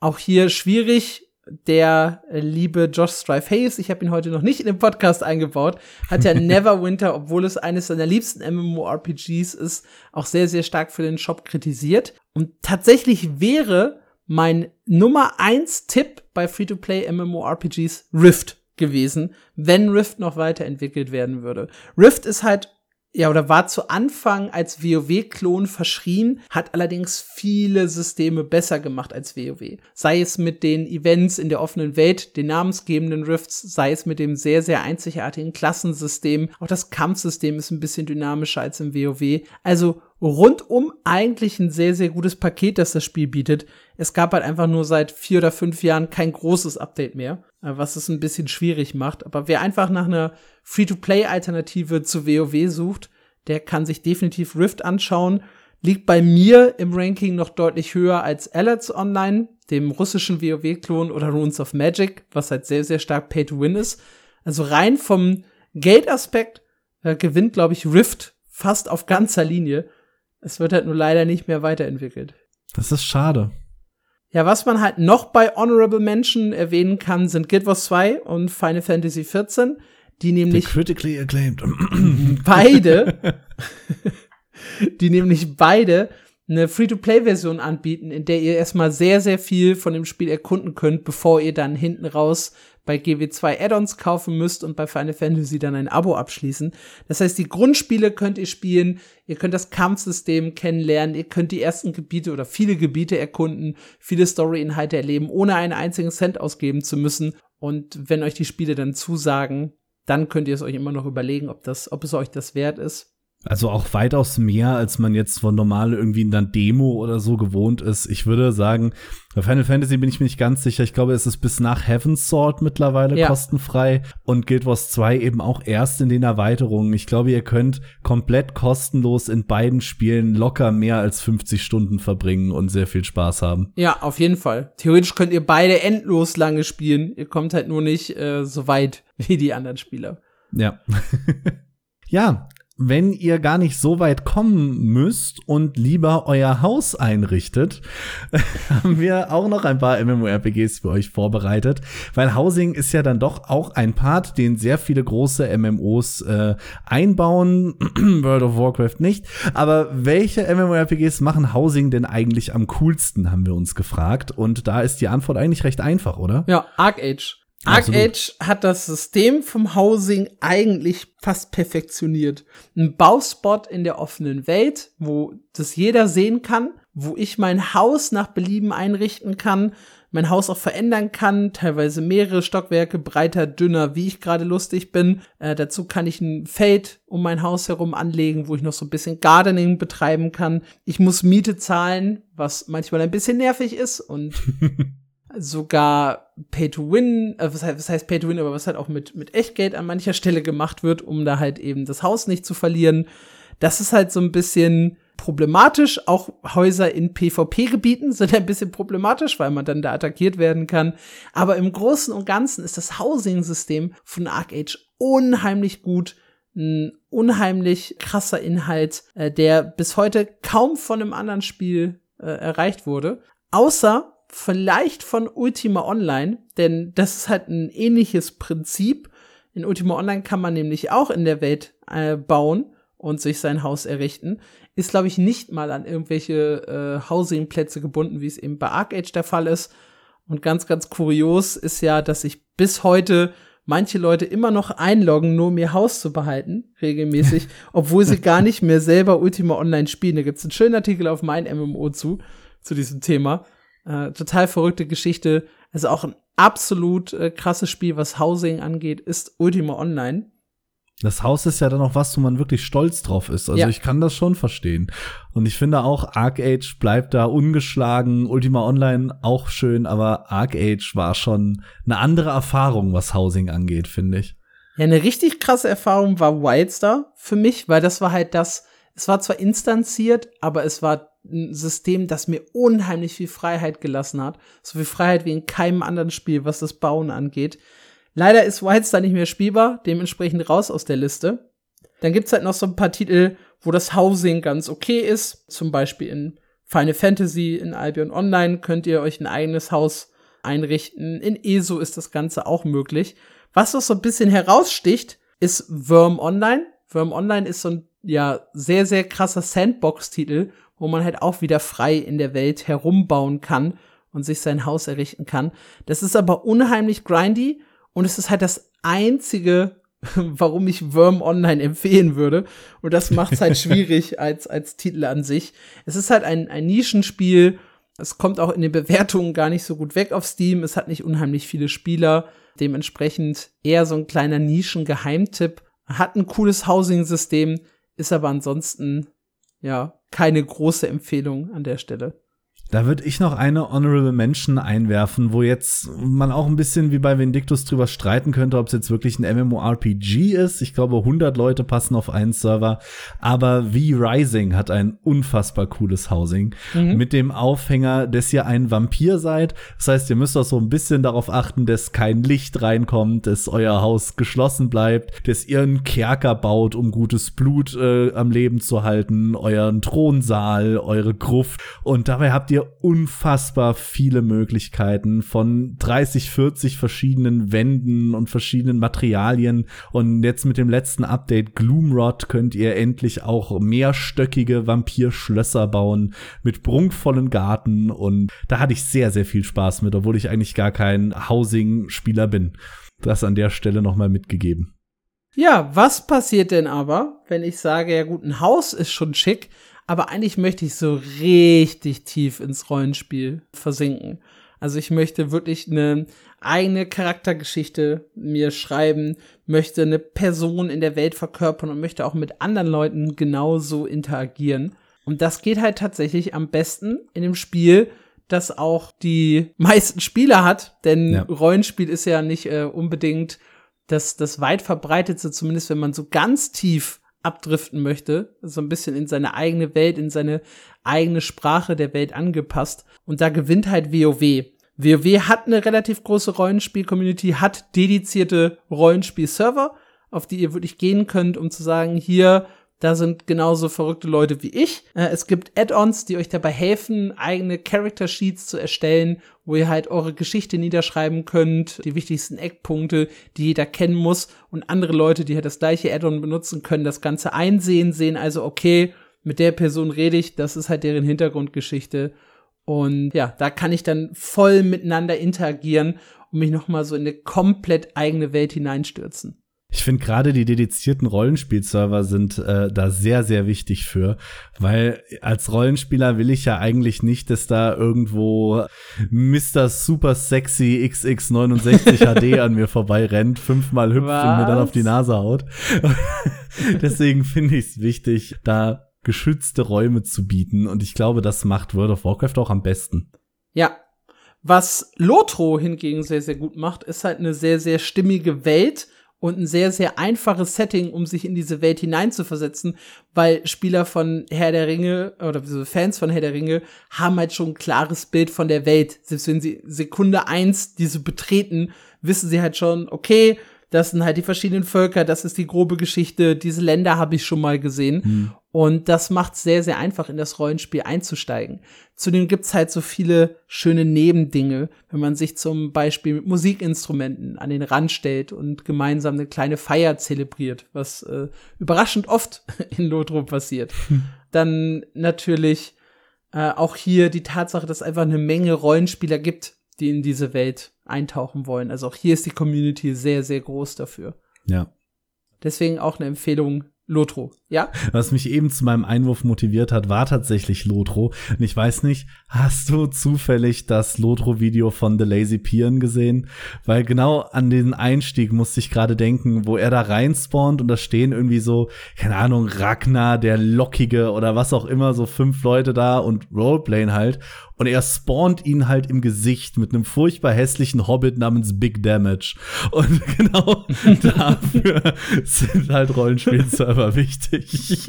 Auch hier schwierig, der liebe Josh Strife Hayes, ich habe ihn heute noch nicht in den Podcast eingebaut, hat ja Neverwinter, obwohl es eines seiner liebsten MMORPGs ist, auch sehr, sehr stark für den Shop kritisiert. Und tatsächlich wäre mein Nummer eins Tipp bei Free-to-Play MMORPGs Rift gewesen, wenn Rift noch weiterentwickelt werden würde. Rift ist halt ja, oder war zu Anfang als WoW-Klon verschrien, hat allerdings viele Systeme besser gemacht als WoW. Sei es mit den Events in der offenen Welt, den namensgebenden Rifts, sei es mit dem sehr, sehr einzigartigen Klassensystem. Auch das Kampfsystem ist ein bisschen dynamischer als im WoW. Also rundum eigentlich ein sehr, sehr gutes Paket, das das Spiel bietet. Es gab halt einfach nur seit vier oder fünf Jahren kein großes Update mehr, äh, was es ein bisschen schwierig macht. Aber wer einfach nach einer Free-to-Play-Alternative zu WoW sucht, der kann sich definitiv Rift anschauen. Liegt bei mir im Ranking noch deutlich höher als Alerts Online, dem russischen WoW-Klon oder Runes of Magic, was halt sehr, sehr stark Pay-to-Win ist. Also rein vom Geldaspekt äh, gewinnt, glaube ich, Rift fast auf ganzer Linie. Es wird halt nur leider nicht mehr weiterentwickelt. Das ist schade. Ja, was man halt noch bei Honorable Mention erwähnen kann, sind Guild Wars 2 und Final Fantasy 14, die nämlich The critically acclaimed beide die nämlich beide eine Free-to-Play-Version anbieten, in der ihr erstmal sehr, sehr viel von dem Spiel erkunden könnt, bevor ihr dann hinten raus bei GW2 Add-ons kaufen müsst und bei Final Fantasy dann ein Abo abschließen. Das heißt, die Grundspiele könnt ihr spielen, ihr könnt das Kampfsystem kennenlernen, ihr könnt die ersten Gebiete oder viele Gebiete erkunden, viele Story-Inhalte erleben, ohne einen einzigen Cent ausgeben zu müssen. Und wenn euch die Spiele dann zusagen, dann könnt ihr es euch immer noch überlegen, ob das, ob es euch das wert ist. Also auch weitaus mehr, als man jetzt von normal irgendwie in einer Demo oder so gewohnt ist. Ich würde sagen, bei Final Fantasy bin ich mir nicht ganz sicher. Ich glaube, es ist bis nach Heaven's Sword mittlerweile ja. kostenfrei und Guild Wars 2 eben auch erst in den Erweiterungen. Ich glaube, ihr könnt komplett kostenlos in beiden Spielen locker mehr als 50 Stunden verbringen und sehr viel Spaß haben. Ja, auf jeden Fall. Theoretisch könnt ihr beide endlos lange spielen. Ihr kommt halt nur nicht äh, so weit wie die anderen Spieler. Ja. ja, wenn ihr gar nicht so weit kommen müsst und lieber euer Haus einrichtet, haben wir auch noch ein paar MMORPGs für euch vorbereitet, weil Housing ist ja dann doch auch ein Part, den sehr viele große MMOs äh, einbauen, World of Warcraft nicht, aber welche MMORPGs machen Housing denn eigentlich am coolsten, haben wir uns gefragt und da ist die Antwort eigentlich recht einfach, oder? Ja, Arc Age. Arc Age hat das System vom Housing eigentlich fast perfektioniert. Ein Bauspot in der offenen Welt, wo das jeder sehen kann, wo ich mein Haus nach Belieben einrichten kann, mein Haus auch verändern kann, teilweise mehrere Stockwerke, breiter, dünner, wie ich gerade lustig bin. Äh, dazu kann ich ein Feld um mein Haus herum anlegen, wo ich noch so ein bisschen Gardening betreiben kann. Ich muss Miete zahlen, was manchmal ein bisschen nervig ist und sogar Pay to Win, äh, was, heißt, was heißt Pay to Win, aber was halt auch mit, mit Echtgeld an mancher Stelle gemacht wird, um da halt eben das Haus nicht zu verlieren. Das ist halt so ein bisschen problematisch. Auch Häuser in PvP-Gebieten sind ein bisschen problematisch, weil man dann da attackiert werden kann. Aber im Großen und Ganzen ist das Housing-System von Arc Age unheimlich gut. Ein unheimlich krasser Inhalt, äh, der bis heute kaum von einem anderen Spiel äh, erreicht wurde. Außer vielleicht von Ultima Online, denn das ist halt ein ähnliches Prinzip. In Ultima Online kann man nämlich auch in der Welt äh, bauen und sich sein Haus errichten. Ist, glaube ich, nicht mal an irgendwelche äh, Housing-Plätze gebunden, wie es eben bei Arc Age der Fall ist. Und ganz, ganz kurios ist ja, dass sich bis heute manche Leute immer noch einloggen, nur um ihr Haus zu behalten, regelmäßig, obwohl sie gar nicht mehr selber Ultima Online spielen. Da gibt's einen schönen Artikel auf mein MMO zu, zu diesem Thema. Äh, total verrückte Geschichte. Also auch ein absolut äh, krasses Spiel, was Housing angeht, ist Ultima Online. Das Haus ist ja dann auch was, wo man wirklich stolz drauf ist. Also ja. ich kann das schon verstehen. Und ich finde auch, Arc Age bleibt da ungeschlagen, Ultima Online auch schön, aber Arc Age war schon eine andere Erfahrung, was Housing angeht, finde ich. Ja, eine richtig krasse Erfahrung war Wildstar für mich, weil das war halt das, es war zwar instanziert, aber es war ein System, das mir unheimlich viel Freiheit gelassen hat. So viel Freiheit wie in keinem anderen Spiel, was das Bauen angeht. Leider ist Wildstar nicht mehr spielbar, dementsprechend raus aus der Liste. Dann gibt's halt noch so ein paar Titel, wo das Housing ganz okay ist. Zum Beispiel in Final Fantasy, in Albion Online könnt ihr euch ein eigenes Haus einrichten. In ESO ist das Ganze auch möglich. Was noch so ein bisschen heraussticht, ist Worm Online. Worm Online ist so ein ja sehr, sehr krasser Sandbox-Titel, wo man halt auch wieder frei in der Welt herumbauen kann und sich sein Haus errichten kann. Das ist aber unheimlich grindy und es ist halt das einzige, warum ich Worm Online empfehlen würde. Und das macht es halt schwierig als, als Titel an sich. Es ist halt ein, ein Nischenspiel. Es kommt auch in den Bewertungen gar nicht so gut weg auf Steam. Es hat nicht unheimlich viele Spieler. Dementsprechend eher so ein kleiner Nischen-Geheimtipp. Hat ein cooles Housing-System, ist aber ansonsten, ja, keine große Empfehlung an der Stelle. Da würde ich noch eine Honorable Mention einwerfen, wo jetzt man auch ein bisschen wie bei Vindictus drüber streiten könnte, ob es jetzt wirklich ein MMORPG ist. Ich glaube, 100 Leute passen auf einen Server. Aber V Rising hat ein unfassbar cooles Housing. Mhm. Mit dem Aufhänger, dass ihr ein Vampir seid. Das heißt, ihr müsst auch so ein bisschen darauf achten, dass kein Licht reinkommt, dass euer Haus geschlossen bleibt, dass ihr einen Kerker baut, um gutes Blut äh, am Leben zu halten, euren Thronsaal, eure Gruft. Und dabei habt ihr unfassbar viele Möglichkeiten von 30, 40 verschiedenen Wänden und verschiedenen Materialien. Und jetzt mit dem letzten Update Gloomrod könnt ihr endlich auch mehrstöckige Vampirschlösser bauen mit prunkvollen Garten. Und da hatte ich sehr, sehr viel Spaß mit, obwohl ich eigentlich gar kein Housing-Spieler bin. Das an der Stelle nochmal mitgegeben. Ja, was passiert denn aber, wenn ich sage, ja gut, ein Haus ist schon schick, aber eigentlich möchte ich so richtig tief ins Rollenspiel versinken. Also ich möchte wirklich eine eigene Charaktergeschichte mir schreiben, möchte eine Person in der Welt verkörpern und möchte auch mit anderen Leuten genauso interagieren. Und das geht halt tatsächlich am besten in dem Spiel, das auch die meisten Spieler hat, denn ja. Rollenspiel ist ja nicht äh, unbedingt das, das weit verbreitetste, zumindest wenn man so ganz tief abdriften möchte, so ein bisschen in seine eigene Welt, in seine eigene Sprache der Welt angepasst. Und da gewinnt halt WoW. WoW hat eine relativ große Rollenspiel-Community, hat dedizierte Rollenspiel-Server, auf die ihr wirklich gehen könnt, um zu sagen, hier da sind genauso verrückte Leute wie ich. Äh, es gibt Add-ons, die euch dabei helfen, eigene Character Sheets zu erstellen, wo ihr halt eure Geschichte niederschreiben könnt, die wichtigsten Eckpunkte, die jeder kennen muss und andere Leute, die halt das gleiche Add-on benutzen können, das Ganze einsehen, sehen also, okay, mit der Person rede ich, das ist halt deren Hintergrundgeschichte. Und ja, da kann ich dann voll miteinander interagieren und mich nochmal so in eine komplett eigene Welt hineinstürzen. Ich finde gerade die dedizierten Rollenspielserver sind äh, da sehr, sehr wichtig für, weil als Rollenspieler will ich ja eigentlich nicht, dass da irgendwo Mr. Super Sexy XX69 HD an mir vorbei rennt, fünfmal hüpft Was? und mir dann auf die Nase haut. Deswegen finde ich es wichtig, da geschützte Räume zu bieten und ich glaube, das macht World of Warcraft auch am besten. Ja, Was Lotro hingegen sehr, sehr gut macht, ist halt eine sehr, sehr stimmige Welt und ein sehr, sehr einfaches Setting, um sich in diese Welt hineinzuversetzen, weil Spieler von Herr der Ringe oder Fans von Herr der Ringe haben halt schon ein klares Bild von der Welt. Selbst wenn sie Sekunde eins diese betreten, wissen sie halt schon, okay, das sind halt die verschiedenen Völker, das ist die grobe Geschichte, diese Länder habe ich schon mal gesehen. Hm. Und das macht es sehr, sehr einfach, in das Rollenspiel einzusteigen. Zudem gibt's halt so viele schöne Nebendinge, wenn man sich zum Beispiel mit Musikinstrumenten an den Rand stellt und gemeinsam eine kleine Feier zelebriert, was äh, überraschend oft in Lotro passiert. Hm. Dann natürlich äh, auch hier die Tatsache, dass es einfach eine Menge Rollenspieler gibt, die in diese Welt eintauchen wollen. Also auch hier ist die Community sehr, sehr groß dafür. Ja. Deswegen auch eine Empfehlung, Lotro, ja? Was mich eben zu meinem Einwurf motiviert hat, war tatsächlich Lotro. Und ich weiß nicht, hast du zufällig das Lotro-Video von The Lazy Pian gesehen? Weil genau an den Einstieg musste ich gerade denken, wo er da reinspawnt und da stehen irgendwie so, keine Ahnung, Ragnar, der Lockige oder was auch immer, so fünf Leute da und Roleplayen halt. Und er spawnt ihn halt im Gesicht mit einem furchtbar hässlichen Hobbit namens Big Damage. Und genau dafür sind halt Rollenspielserver wichtig.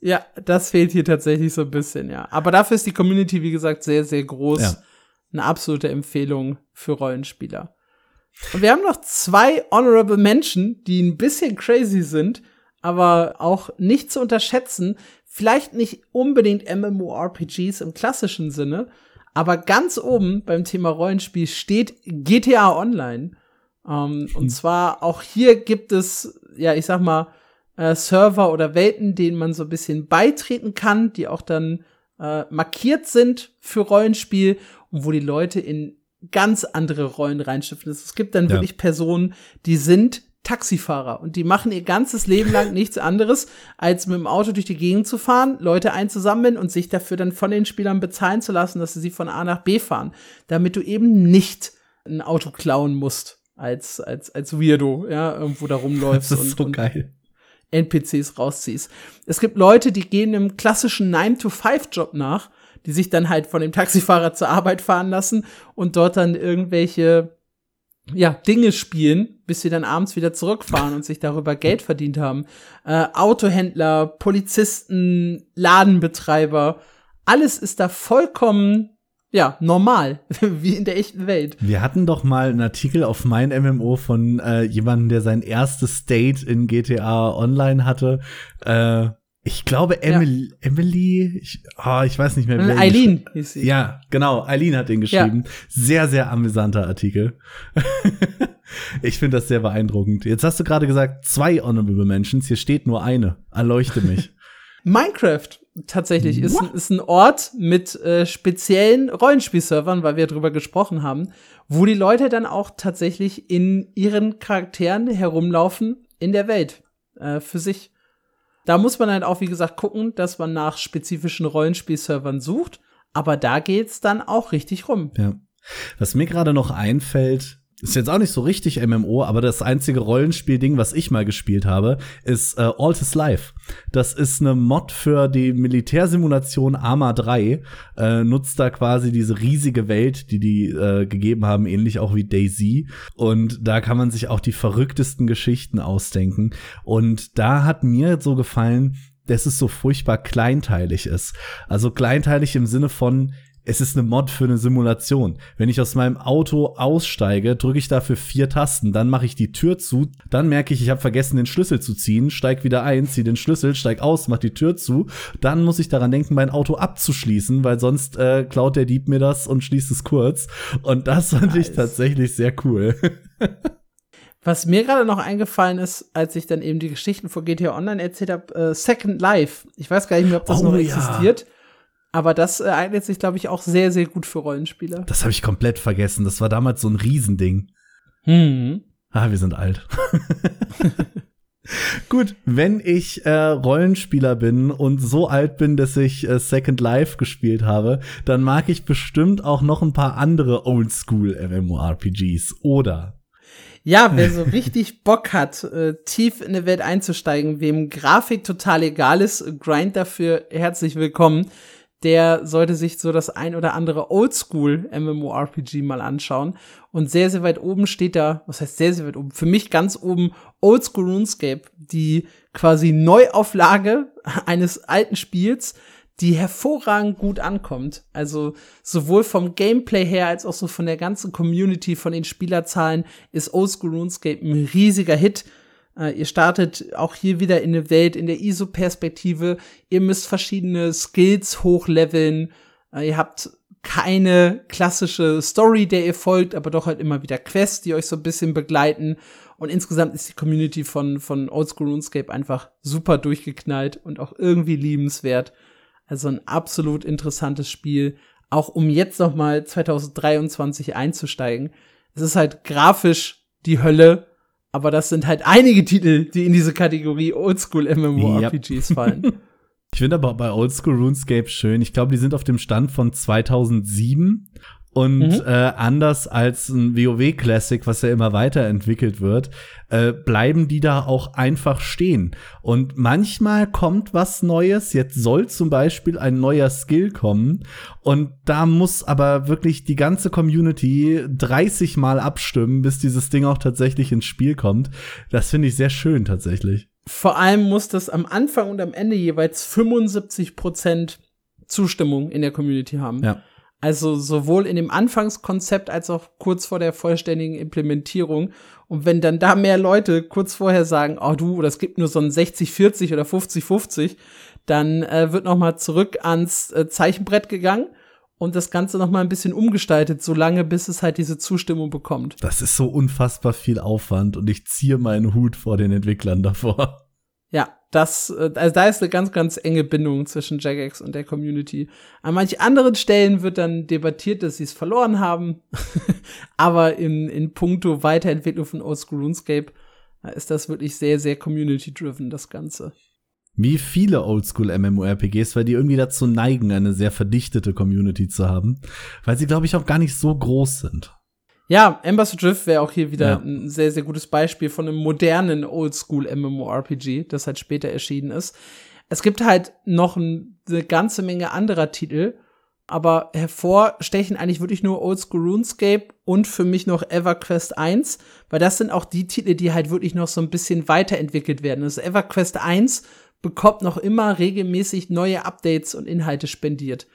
ja, das fehlt hier tatsächlich so ein bisschen, ja. Aber dafür ist die Community, wie gesagt, sehr, sehr groß. Ja. Eine absolute Empfehlung für Rollenspieler. Und wir haben noch zwei Honorable Menschen, die ein bisschen crazy sind, aber auch nicht zu unterschätzen, Vielleicht nicht unbedingt MMORPGs im klassischen Sinne, aber ganz oben beim Thema Rollenspiel steht GTA Online. Ähm, und hm. zwar auch hier gibt es, ja, ich sag mal, äh, Server oder Welten, denen man so ein bisschen beitreten kann, die auch dann äh, markiert sind für Rollenspiel und wo die Leute in ganz andere Rollen reinschiffen. Es gibt dann ja. wirklich Personen, die sind Taxifahrer und die machen ihr ganzes Leben lang nichts anderes, als mit dem Auto durch die Gegend zu fahren, Leute einzusammeln und sich dafür dann von den Spielern bezahlen zu lassen, dass sie sie von A nach B fahren, damit du eben nicht ein Auto klauen musst als als als Weirdo, ja, irgendwo da rumläufst das ist und, so geil. NPCs rausziehst. Es gibt Leute, die gehen einem klassischen 9-to-5-Job nach, die sich dann halt von dem Taxifahrer zur Arbeit fahren lassen und dort dann irgendwelche ja, Dinge spielen, bis sie dann abends wieder zurückfahren und sich darüber Geld verdient haben. Äh, Autohändler, Polizisten, Ladenbetreiber, alles ist da vollkommen ja, normal, wie in der echten Welt. Wir hatten doch mal einen Artikel auf mein MMO von äh, jemandem, der sein erstes State in GTA Online hatte. Äh, ich glaube, Emily, ja. Emily ich, oh, ich weiß nicht mehr. Wer Eileen hieß sie. Ja, genau, Eileen hat den geschrieben. Ja. Sehr, sehr amüsanter Artikel. ich finde das sehr beeindruckend. Jetzt hast du gerade gesagt, zwei Honorable Mentions, hier steht nur eine. Erleuchte mich. Minecraft tatsächlich ist, ist ein Ort mit äh, speziellen Rollenspielservern, weil wir drüber gesprochen haben, wo die Leute dann auch tatsächlich in ihren Charakteren herumlaufen in der Welt äh, für sich. Da muss man halt auch, wie gesagt, gucken, dass man nach spezifischen Rollenspielservern sucht. Aber da geht's dann auch richtig rum. Ja. Was mir gerade noch einfällt, ist jetzt auch nicht so richtig MMO, aber das einzige Rollenspielding, was ich mal gespielt habe, ist äh, Altis Life. Das ist eine Mod für die Militärsimulation Arma 3. Äh, nutzt da quasi diese riesige Welt, die die äh, gegeben haben, ähnlich auch wie Daisy. Und da kann man sich auch die verrücktesten Geschichten ausdenken. Und da hat mir so gefallen, dass es so furchtbar kleinteilig ist. Also kleinteilig im Sinne von, es ist eine Mod für eine Simulation. Wenn ich aus meinem Auto aussteige, drücke ich dafür vier Tasten, dann mache ich die Tür zu, dann merke ich, ich habe vergessen, den Schlüssel zu ziehen, steig wieder ein, ziehe den Schlüssel, steig aus, mach die Tür zu, dann muss ich daran denken, mein Auto abzuschließen, weil sonst äh, klaut der Dieb mir das und schließt es kurz. Und das fand nice. ich tatsächlich sehr cool. Was mir gerade noch eingefallen ist, als ich dann eben die Geschichten von GTA Online erzählt habe, äh, Second Life. Ich weiß gar nicht mehr, ob das oh, noch existiert. Aber das äh, eignet sich, glaube ich, auch sehr, sehr gut für Rollenspieler. Das habe ich komplett vergessen. Das war damals so ein Riesending. Hm. Ah, wir sind alt. Gut, wenn ich äh, Rollenspieler bin und so alt bin, dass ich äh, Second Life gespielt habe, dann mag ich bestimmt auch noch ein paar andere Oldschool MMORPGs, oder? Ja, wer so richtig Bock hat, äh, tief in eine Welt einzusteigen, wem Grafik total egal ist, Grind dafür herzlich willkommen der sollte sich so das ein oder andere Oldschool MMORPG mal anschauen. Und sehr, sehr weit oben steht da, was heißt sehr, sehr weit oben? Für mich ganz oben Oldschool RuneScape, die quasi Neuauflage eines alten Spiels, die hervorragend gut ankommt. Also sowohl vom Gameplay her als auch so von der ganzen Community, von den Spielerzahlen ist Oldschool RuneScape ein riesiger Hit. Äh, ihr startet auch hier wieder in eine Welt in der ISO-Perspektive. Ihr müsst verschiedene Skills hochleveln. Äh, ihr habt keine klassische Story, der ihr folgt, aber doch halt immer wieder Quests, die euch so ein bisschen begleiten. Und insgesamt ist die Community von, von Oldschool RuneScape einfach super durchgeknallt und auch irgendwie liebenswert. Also ein absolut interessantes Spiel, auch um jetzt noch mal 2023 einzusteigen. Es ist halt grafisch die Hölle, aber das sind halt einige Titel, die in diese Kategorie Oldschool MMORPGs yep. fallen. Ich finde aber bei Oldschool RuneScape schön. Ich glaube, die sind auf dem Stand von 2007 und mhm. äh, anders als ein WoW Classic, was ja immer weiterentwickelt wird, äh, bleiben die da auch einfach stehen. Und manchmal kommt was Neues. Jetzt soll zum Beispiel ein neuer Skill kommen. Und da muss aber wirklich die ganze Community 30 Mal abstimmen, bis dieses Ding auch tatsächlich ins Spiel kommt. Das finde ich sehr schön tatsächlich. Vor allem muss das am Anfang und am Ende jeweils 75 Prozent Zustimmung in der Community haben. Ja. Also sowohl in dem Anfangskonzept als auch kurz vor der vollständigen Implementierung. Und wenn dann da mehr Leute kurz vorher sagen, oh du, das gibt nur so ein 60-40 oder 50-50, dann äh, wird noch mal zurück ans äh, Zeichenbrett gegangen und das Ganze noch mal ein bisschen umgestaltet, solange bis es halt diese Zustimmung bekommt. Das ist so unfassbar viel Aufwand und ich ziehe meinen Hut vor den Entwicklern davor. Ja, das, äh, also da ist eine ganz, ganz enge Bindung zwischen Jagex und der Community. An manchen anderen Stellen wird dann debattiert, dass sie es verloren haben. Aber in, in puncto Weiterentwicklung von Oldschool RuneScape ist das wirklich sehr, sehr community-driven, das Ganze. Wie viele Oldschool MMORPGs, weil die irgendwie dazu neigen, eine sehr verdichtete Community zu haben, weil sie, glaube ich, auch gar nicht so groß sind. Ja, Embassy Drift wäre auch hier wieder ja. ein sehr, sehr gutes Beispiel von einem modernen Oldschool MMORPG, das halt später erschienen ist. Es gibt halt noch ein, eine ganze Menge anderer Titel, aber hervorstechen eigentlich wirklich nur Oldschool RuneScape und für mich noch EverQuest 1, weil das sind auch die Titel, die halt wirklich noch so ein bisschen weiterentwickelt werden. Also EverQuest 1 bekommt noch immer regelmäßig neue Updates und Inhalte spendiert.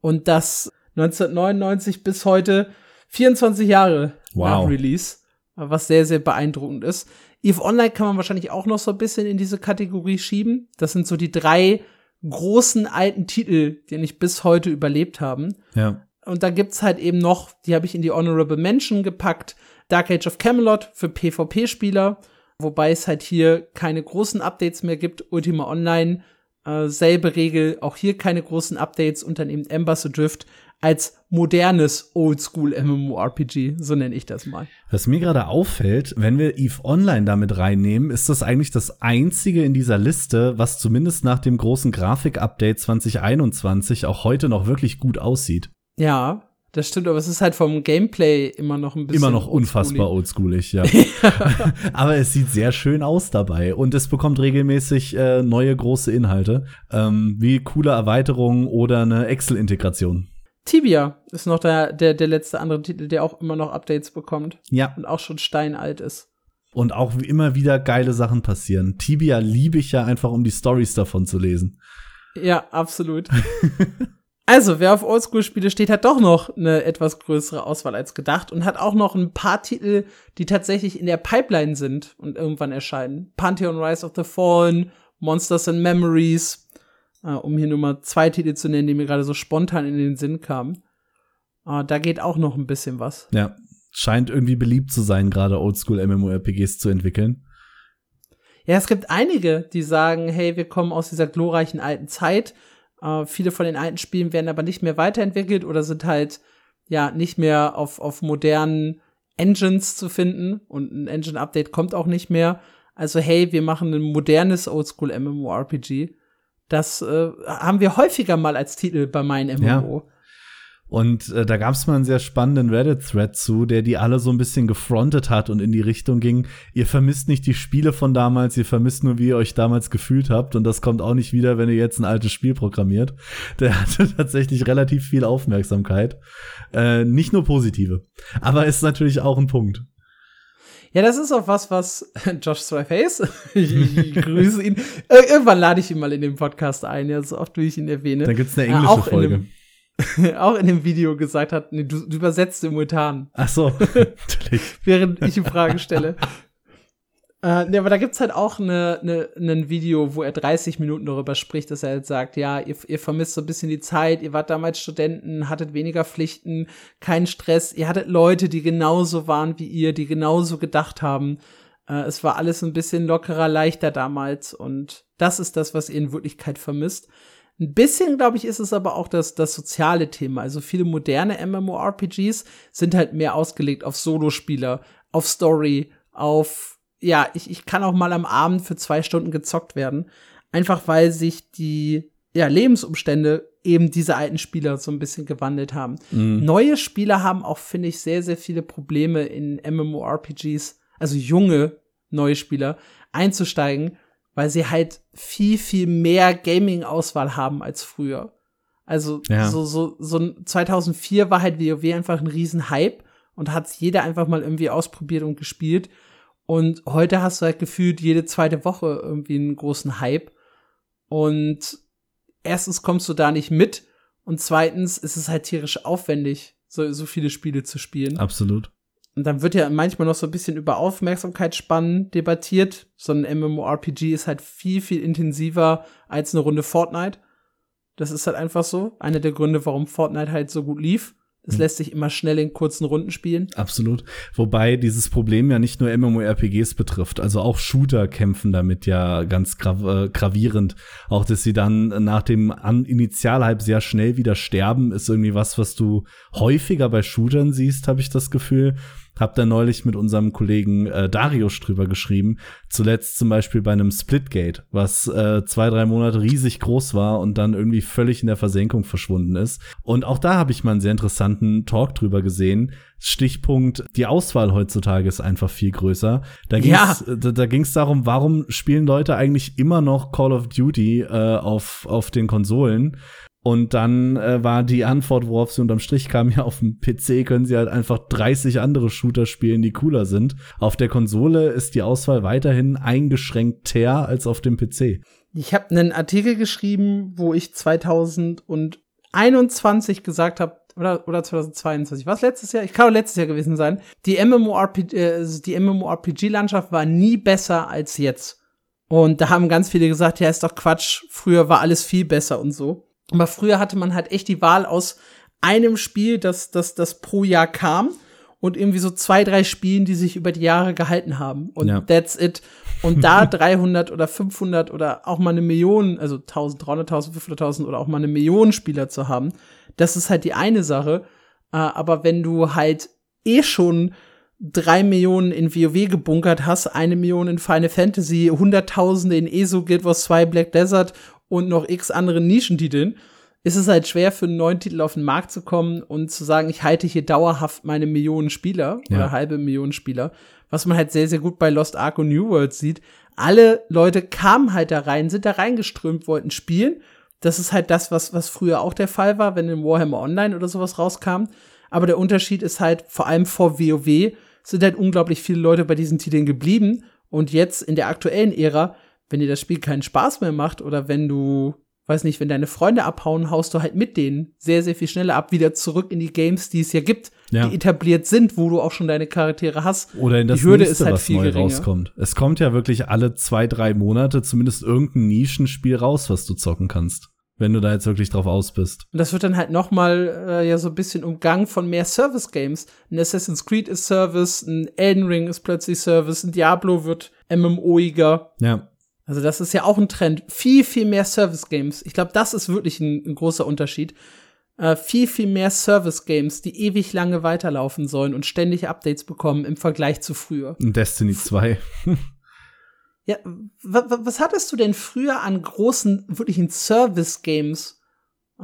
Und das 1999 bis heute 24 Jahre wow. nach Release, was sehr, sehr beeindruckend ist. EVE Online kann man wahrscheinlich auch noch so ein bisschen in diese Kategorie schieben. Das sind so die drei großen alten Titel, die nicht bis heute überlebt haben. Ja. Und da gibt's halt eben noch, die habe ich in die Honorable Mention gepackt, Dark Age of Camelot für PvP-Spieler, wobei es halt hier keine großen Updates mehr gibt. Ultima Online, äh, selbe Regel, auch hier keine großen Updates und dann eben Ember Drift als modernes Oldschool MMORPG, so nenne ich das mal. Was mir gerade auffällt, wenn wir EVE Online damit reinnehmen, ist das eigentlich das einzige in dieser Liste, was zumindest nach dem großen Grafik-Update 2021 auch heute noch wirklich gut aussieht. Ja, das stimmt, aber es ist halt vom Gameplay immer noch ein bisschen. Immer noch unfassbar oldschoolig, ja. aber es sieht sehr schön aus dabei und es bekommt regelmäßig äh, neue große Inhalte, ähm, wie coole Erweiterungen oder eine Excel-Integration. Tibia ist noch der, der, der letzte andere Titel, der auch immer noch Updates bekommt. Ja. Und auch schon steinalt ist. Und auch wie immer wieder geile Sachen passieren. Tibia liebe ich ja einfach, um die Stories davon zu lesen. Ja, absolut. also, wer auf Oldschool-Spiele steht, hat doch noch eine etwas größere Auswahl als gedacht und hat auch noch ein paar Titel, die tatsächlich in der Pipeline sind und irgendwann erscheinen. Pantheon Rise of the Fallen, Monsters and Memories, äh, um hier nur mal zwei Titel zu nennen, die mir gerade so spontan in den Sinn kamen. Äh, da geht auch noch ein bisschen was. Ja, scheint irgendwie beliebt zu sein, gerade Oldschool MMORPGs zu entwickeln. Ja, es gibt einige, die sagen, hey, wir kommen aus dieser glorreichen alten Zeit. Äh, viele von den alten Spielen werden aber nicht mehr weiterentwickelt oder sind halt ja nicht mehr auf, auf modernen Engines zu finden und ein Engine-Update kommt auch nicht mehr. Also, hey, wir machen ein modernes Oldschool MMORPG. Das äh, haben wir häufiger mal als Titel bei meinen MMO. Ja. Und äh, da gab es mal einen sehr spannenden Reddit-Thread zu, der die alle so ein bisschen gefrontet hat und in die Richtung ging, ihr vermisst nicht die Spiele von damals, ihr vermisst nur, wie ihr euch damals gefühlt habt. Und das kommt auch nicht wieder, wenn ihr jetzt ein altes Spiel programmiert. Der hatte tatsächlich relativ viel Aufmerksamkeit. Äh, nicht nur positive. Aber ist natürlich auch ein Punkt. Ja, das ist auch was, was Josh Thriface, ich, grüße ihn. Irgendwann lade ich ihn mal in den Podcast ein, ja, so oft wie ich ihn erwähne. Da gibt's eine englische äh, Folge. Dem, auch in dem Video gesagt hat, nee, du, du übersetzt simultan. Ach so, natürlich. Während ich ihm Fragen stelle. Äh, ne, aber da gibt's halt auch ne, ne, ein Video, wo er 30 Minuten darüber spricht, dass er halt sagt, ja, ihr, ihr vermisst so ein bisschen die Zeit, ihr wart damals Studenten, hattet weniger Pflichten, keinen Stress, ihr hattet Leute, die genauso waren wie ihr, die genauso gedacht haben. Äh, es war alles ein bisschen lockerer, leichter damals und das ist das, was ihr in Wirklichkeit vermisst. Ein bisschen, glaube ich, ist es aber auch das, das soziale Thema. Also viele moderne MMORPGs sind halt mehr ausgelegt auf Solospieler, auf Story, auf ja, ich, ich kann auch mal am Abend für zwei Stunden gezockt werden. Einfach weil sich die ja, Lebensumstände eben diese alten Spieler so ein bisschen gewandelt haben. Mhm. Neue Spieler haben auch, finde ich, sehr, sehr viele Probleme in MMORPGs, also junge neue Spieler, einzusteigen, weil sie halt viel, viel mehr Gaming-Auswahl haben als früher. Also ja. so, so, so 2004 war halt WoW einfach ein Riesenhype und hat jeder einfach mal irgendwie ausprobiert und gespielt. Und heute hast du halt gefühlt jede zweite Woche irgendwie einen großen Hype. Und erstens kommst du da nicht mit und zweitens ist es halt tierisch aufwendig, so, so viele Spiele zu spielen. Absolut. Und dann wird ja manchmal noch so ein bisschen über Aufmerksamkeitsspannen debattiert. So ein MMORPG ist halt viel, viel intensiver als eine Runde Fortnite. Das ist halt einfach so. Einer der Gründe, warum Fortnite halt so gut lief. Es hm. lässt sich immer schnell in kurzen Runden spielen. Absolut. Wobei dieses Problem ja nicht nur MMORPGs betrifft. Also auch Shooter kämpfen damit ja ganz grav äh, gravierend. Auch, dass sie dann nach dem An Initialhype sehr schnell wieder sterben, ist irgendwie was, was du häufiger bei Shootern siehst, habe ich das Gefühl. Hab da neulich mit unserem Kollegen äh, Darius drüber geschrieben. Zuletzt zum Beispiel bei einem Splitgate, was äh, zwei, drei Monate riesig groß war und dann irgendwie völlig in der Versenkung verschwunden ist. Und auch da habe ich mal einen sehr interessanten Talk drüber gesehen. Stichpunkt, die Auswahl heutzutage ist einfach viel größer. Da ging es ja. da, da ging's darum, warum spielen Leute eigentlich immer noch Call of Duty äh, auf, auf den Konsolen? Und dann äh, war die Antwort, worauf sie unterm Strich kam, ja, auf dem PC können sie halt einfach 30 andere Shooter spielen, die cooler sind. Auf der Konsole ist die Auswahl weiterhin eingeschränkter als auf dem PC. Ich habe einen Artikel geschrieben, wo ich 2021 gesagt habe, oder, oder 2022, was letztes Jahr? Ich kann auch letztes Jahr gewesen sein. Die MMORPG, äh, die MMORPG-Landschaft war nie besser als jetzt. Und da haben ganz viele gesagt, ja, ist doch Quatsch, früher war alles viel besser und so. Aber früher hatte man halt echt die Wahl aus einem Spiel, das, das, das pro Jahr kam und irgendwie so zwei, drei Spielen, die sich über die Jahre gehalten haben. Und ja. that's it. Und da 300 oder 500 oder auch mal eine Million, also 1000, 300.000, 500.000 oder auch mal eine Million Spieler zu haben, das ist halt die eine Sache. Äh, aber wenn du halt eh schon drei Millionen in WoW gebunkert hast, eine Million in Final Fantasy, Hunderttausende in ESO, Guild Wars 2, Black Desert und noch x anderen Nischentiteln, ist es halt schwer für einen neuen Titel auf den Markt zu kommen und zu sagen, ich halte hier dauerhaft meine Millionen Spieler ja. oder halbe Millionen Spieler, was man halt sehr, sehr gut bei Lost Ark und New World sieht. Alle Leute kamen halt da rein, sind da reingeströmt, wollten spielen. Das ist halt das, was, was früher auch der Fall war, wenn in Warhammer Online oder sowas rauskam. Aber der Unterschied ist halt, vor allem vor WoW, sind halt unglaublich viele Leute bei diesen Titeln geblieben. Und jetzt in der aktuellen Ära wenn dir das Spiel keinen Spaß mehr macht oder wenn du, weiß nicht, wenn deine Freunde abhauen, haust du halt mit denen sehr, sehr viel schneller ab, wieder zurück in die Games, die es ja gibt, ja. die etabliert sind, wo du auch schon deine Charaktere hast. Oder in das die Hürde nächste, ist halt was viel neu geringer. rauskommt. Es kommt ja wirklich alle zwei, drei Monate zumindest irgendein Nischenspiel raus, was du zocken kannst wenn du da jetzt wirklich drauf aus bist. Und das wird dann halt noch mal äh, ja so ein bisschen umgangen von mehr Service Games. Ein Assassin's Creed ist Service, ein Elden Ring ist plötzlich Service, ein Diablo wird MMOiger. Ja. Also das ist ja auch ein Trend. Viel, viel mehr Service Games. Ich glaube, das ist wirklich ein, ein großer Unterschied. Äh, viel, viel mehr Service Games, die ewig lange weiterlaufen sollen und ständig Updates bekommen im Vergleich zu früher. Destiny 2. ja, was hattest du denn früher an großen, wirklichen Service Games?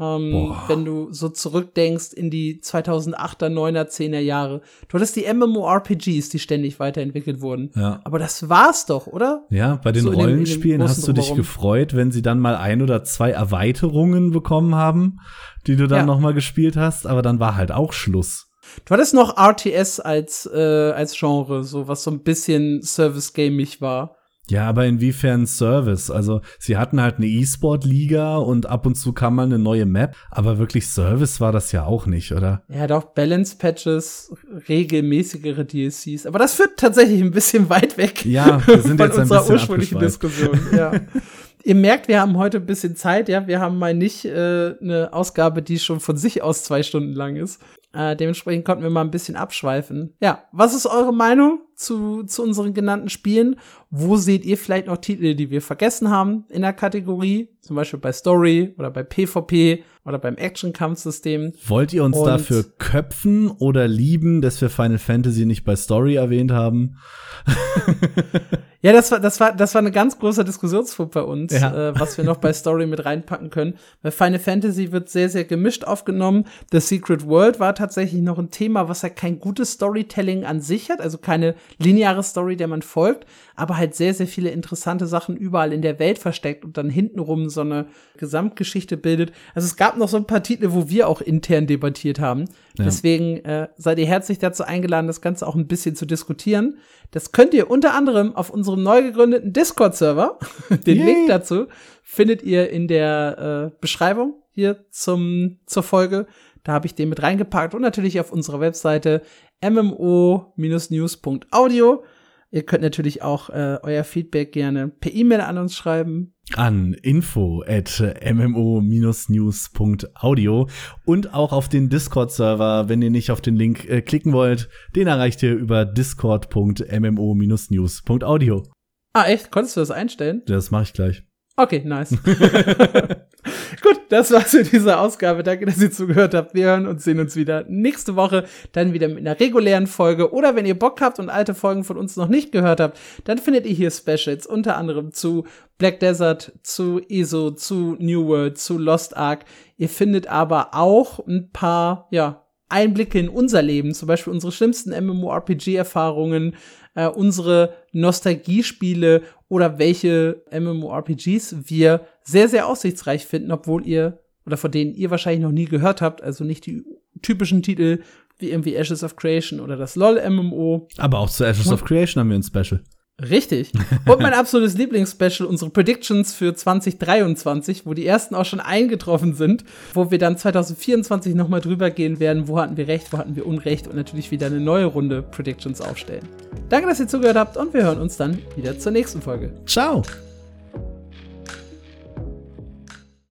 Ähm, wenn du so zurückdenkst in die 2008er, 9er, 10er Jahre. Du hattest die MMORPGs, die ständig weiterentwickelt wurden. Ja. Aber das war's doch, oder? Ja, bei den So Rollenspielen großen hast du dich gefreut, wenn sie dann mal ein oder zwei Erweiterungen bekommen haben, die du dann Ja. noch mal gespielt hast, aber dann war halt auch Schluss. Du hattest noch RTS als, äh, als Genre, so was so ein bisschen Service-gamig war. Ja, aber inwiefern Service? Also, sie hatten halt eine E-Sport-Liga und ab und zu kam mal eine neue Map, aber wirklich Service war das ja auch nicht, oder? Ja, doch, Balance-Patches, regelmäßigere DLCs. Aber das führt tatsächlich ein bisschen weit weg Ja, wir sind von jetzt ein unserer bisschen ursprünglichen. Diskussion. Ja. Ihr merkt, wir haben heute ein bisschen Zeit, ja. Wir haben mal nicht äh, eine Ausgabe, die schon von sich aus zwei Stunden lang ist. Äh, dementsprechend konnten wir mal ein bisschen abschweifen. Ja, was ist eure Meinung zu, zu unseren genannten Spielen? Wo seht ihr vielleicht noch Titel, die wir vergessen haben in der Kategorie? Zum Beispiel bei Story oder bei PvP oder beim Action-Kampfsystem. Wollt ihr uns Und- dafür köpfen oder lieben, dass wir Final Fantasy nicht bei Story erwähnt haben? Ja, das war, das war, das war eine ganz große Diskussionspunkt bei uns, Ja. äh, was wir noch bei Story mit reinpacken können. Bei Final Fantasy wird sehr, sehr gemischt aufgenommen. The Secret World war tatsächlich noch ein Thema, was ja kein gutes Storytelling an sich hat, also keine lineare Story, der man folgt, aber halt sehr, sehr viele interessante Sachen überall in der Welt versteckt und dann hintenrum so eine Gesamtgeschichte bildet. Also es gab noch so ein paar Titel, wo wir auch intern debattiert haben. Ja. Deswegen äh, seid ihr herzlich dazu eingeladen, das Ganze auch ein bisschen zu diskutieren. Das könnt ihr unter anderem auf unserem neu gegründeten Discord-Server, den Yay. Link dazu, findet ihr in der äh, Beschreibung hier zum, zur Folge. Da habe ich den mit reingepackt und natürlich auf unserer Webseite mmo-news.audio. Ihr könnt natürlich auch äh, euer Feedback gerne per E-Mail an uns schreiben. An info at mmo-news.audio und auch auf den Discord-Server, wenn ihr nicht auf den Link äh, klicken wollt, den erreicht ihr über discord.mmo-news.audio. Ah, echt? Konntest du das einstellen? Das mache ich gleich. Okay, nice. Gut, das war's für diese Ausgabe. Danke, dass ihr zugehört habt. Wir hören und sehen uns wieder nächste Woche, dann wieder mit einer regulären Folge. Oder wenn ihr Bock habt und alte Folgen von uns noch nicht gehört habt, dann findet ihr hier Specials, unter anderem zu Black Desert, zu ESO, zu New World, zu Lost Ark. Ihr findet aber auch ein paar, ja, Einblicke in unser Leben, zum Beispiel unsere schlimmsten MMORPG-Erfahrungen, äh, unsere Nostalgiespiele oder welche MMORPGs wir sehr, sehr aussichtsreich finden, obwohl ihr oder von denen ihr wahrscheinlich noch nie gehört habt, also nicht die typischen Titel wie irgendwie Ashes of Creation oder das LOL-MMO. Aber auch zu Ashes of Creation haben wir ein Special. Richtig. Und mein absolutes Lieblingsspecial, unsere Predictions für 2023, wo die ersten auch schon eingetroffen sind, wo wir dann 2024 nochmal drüber gehen werden, wo hatten wir recht, wo hatten wir Unrecht und natürlich wieder eine neue Runde Predictions aufstellen. Danke, dass ihr zugehört habt und wir hören uns dann wieder zur nächsten Folge. Ciao!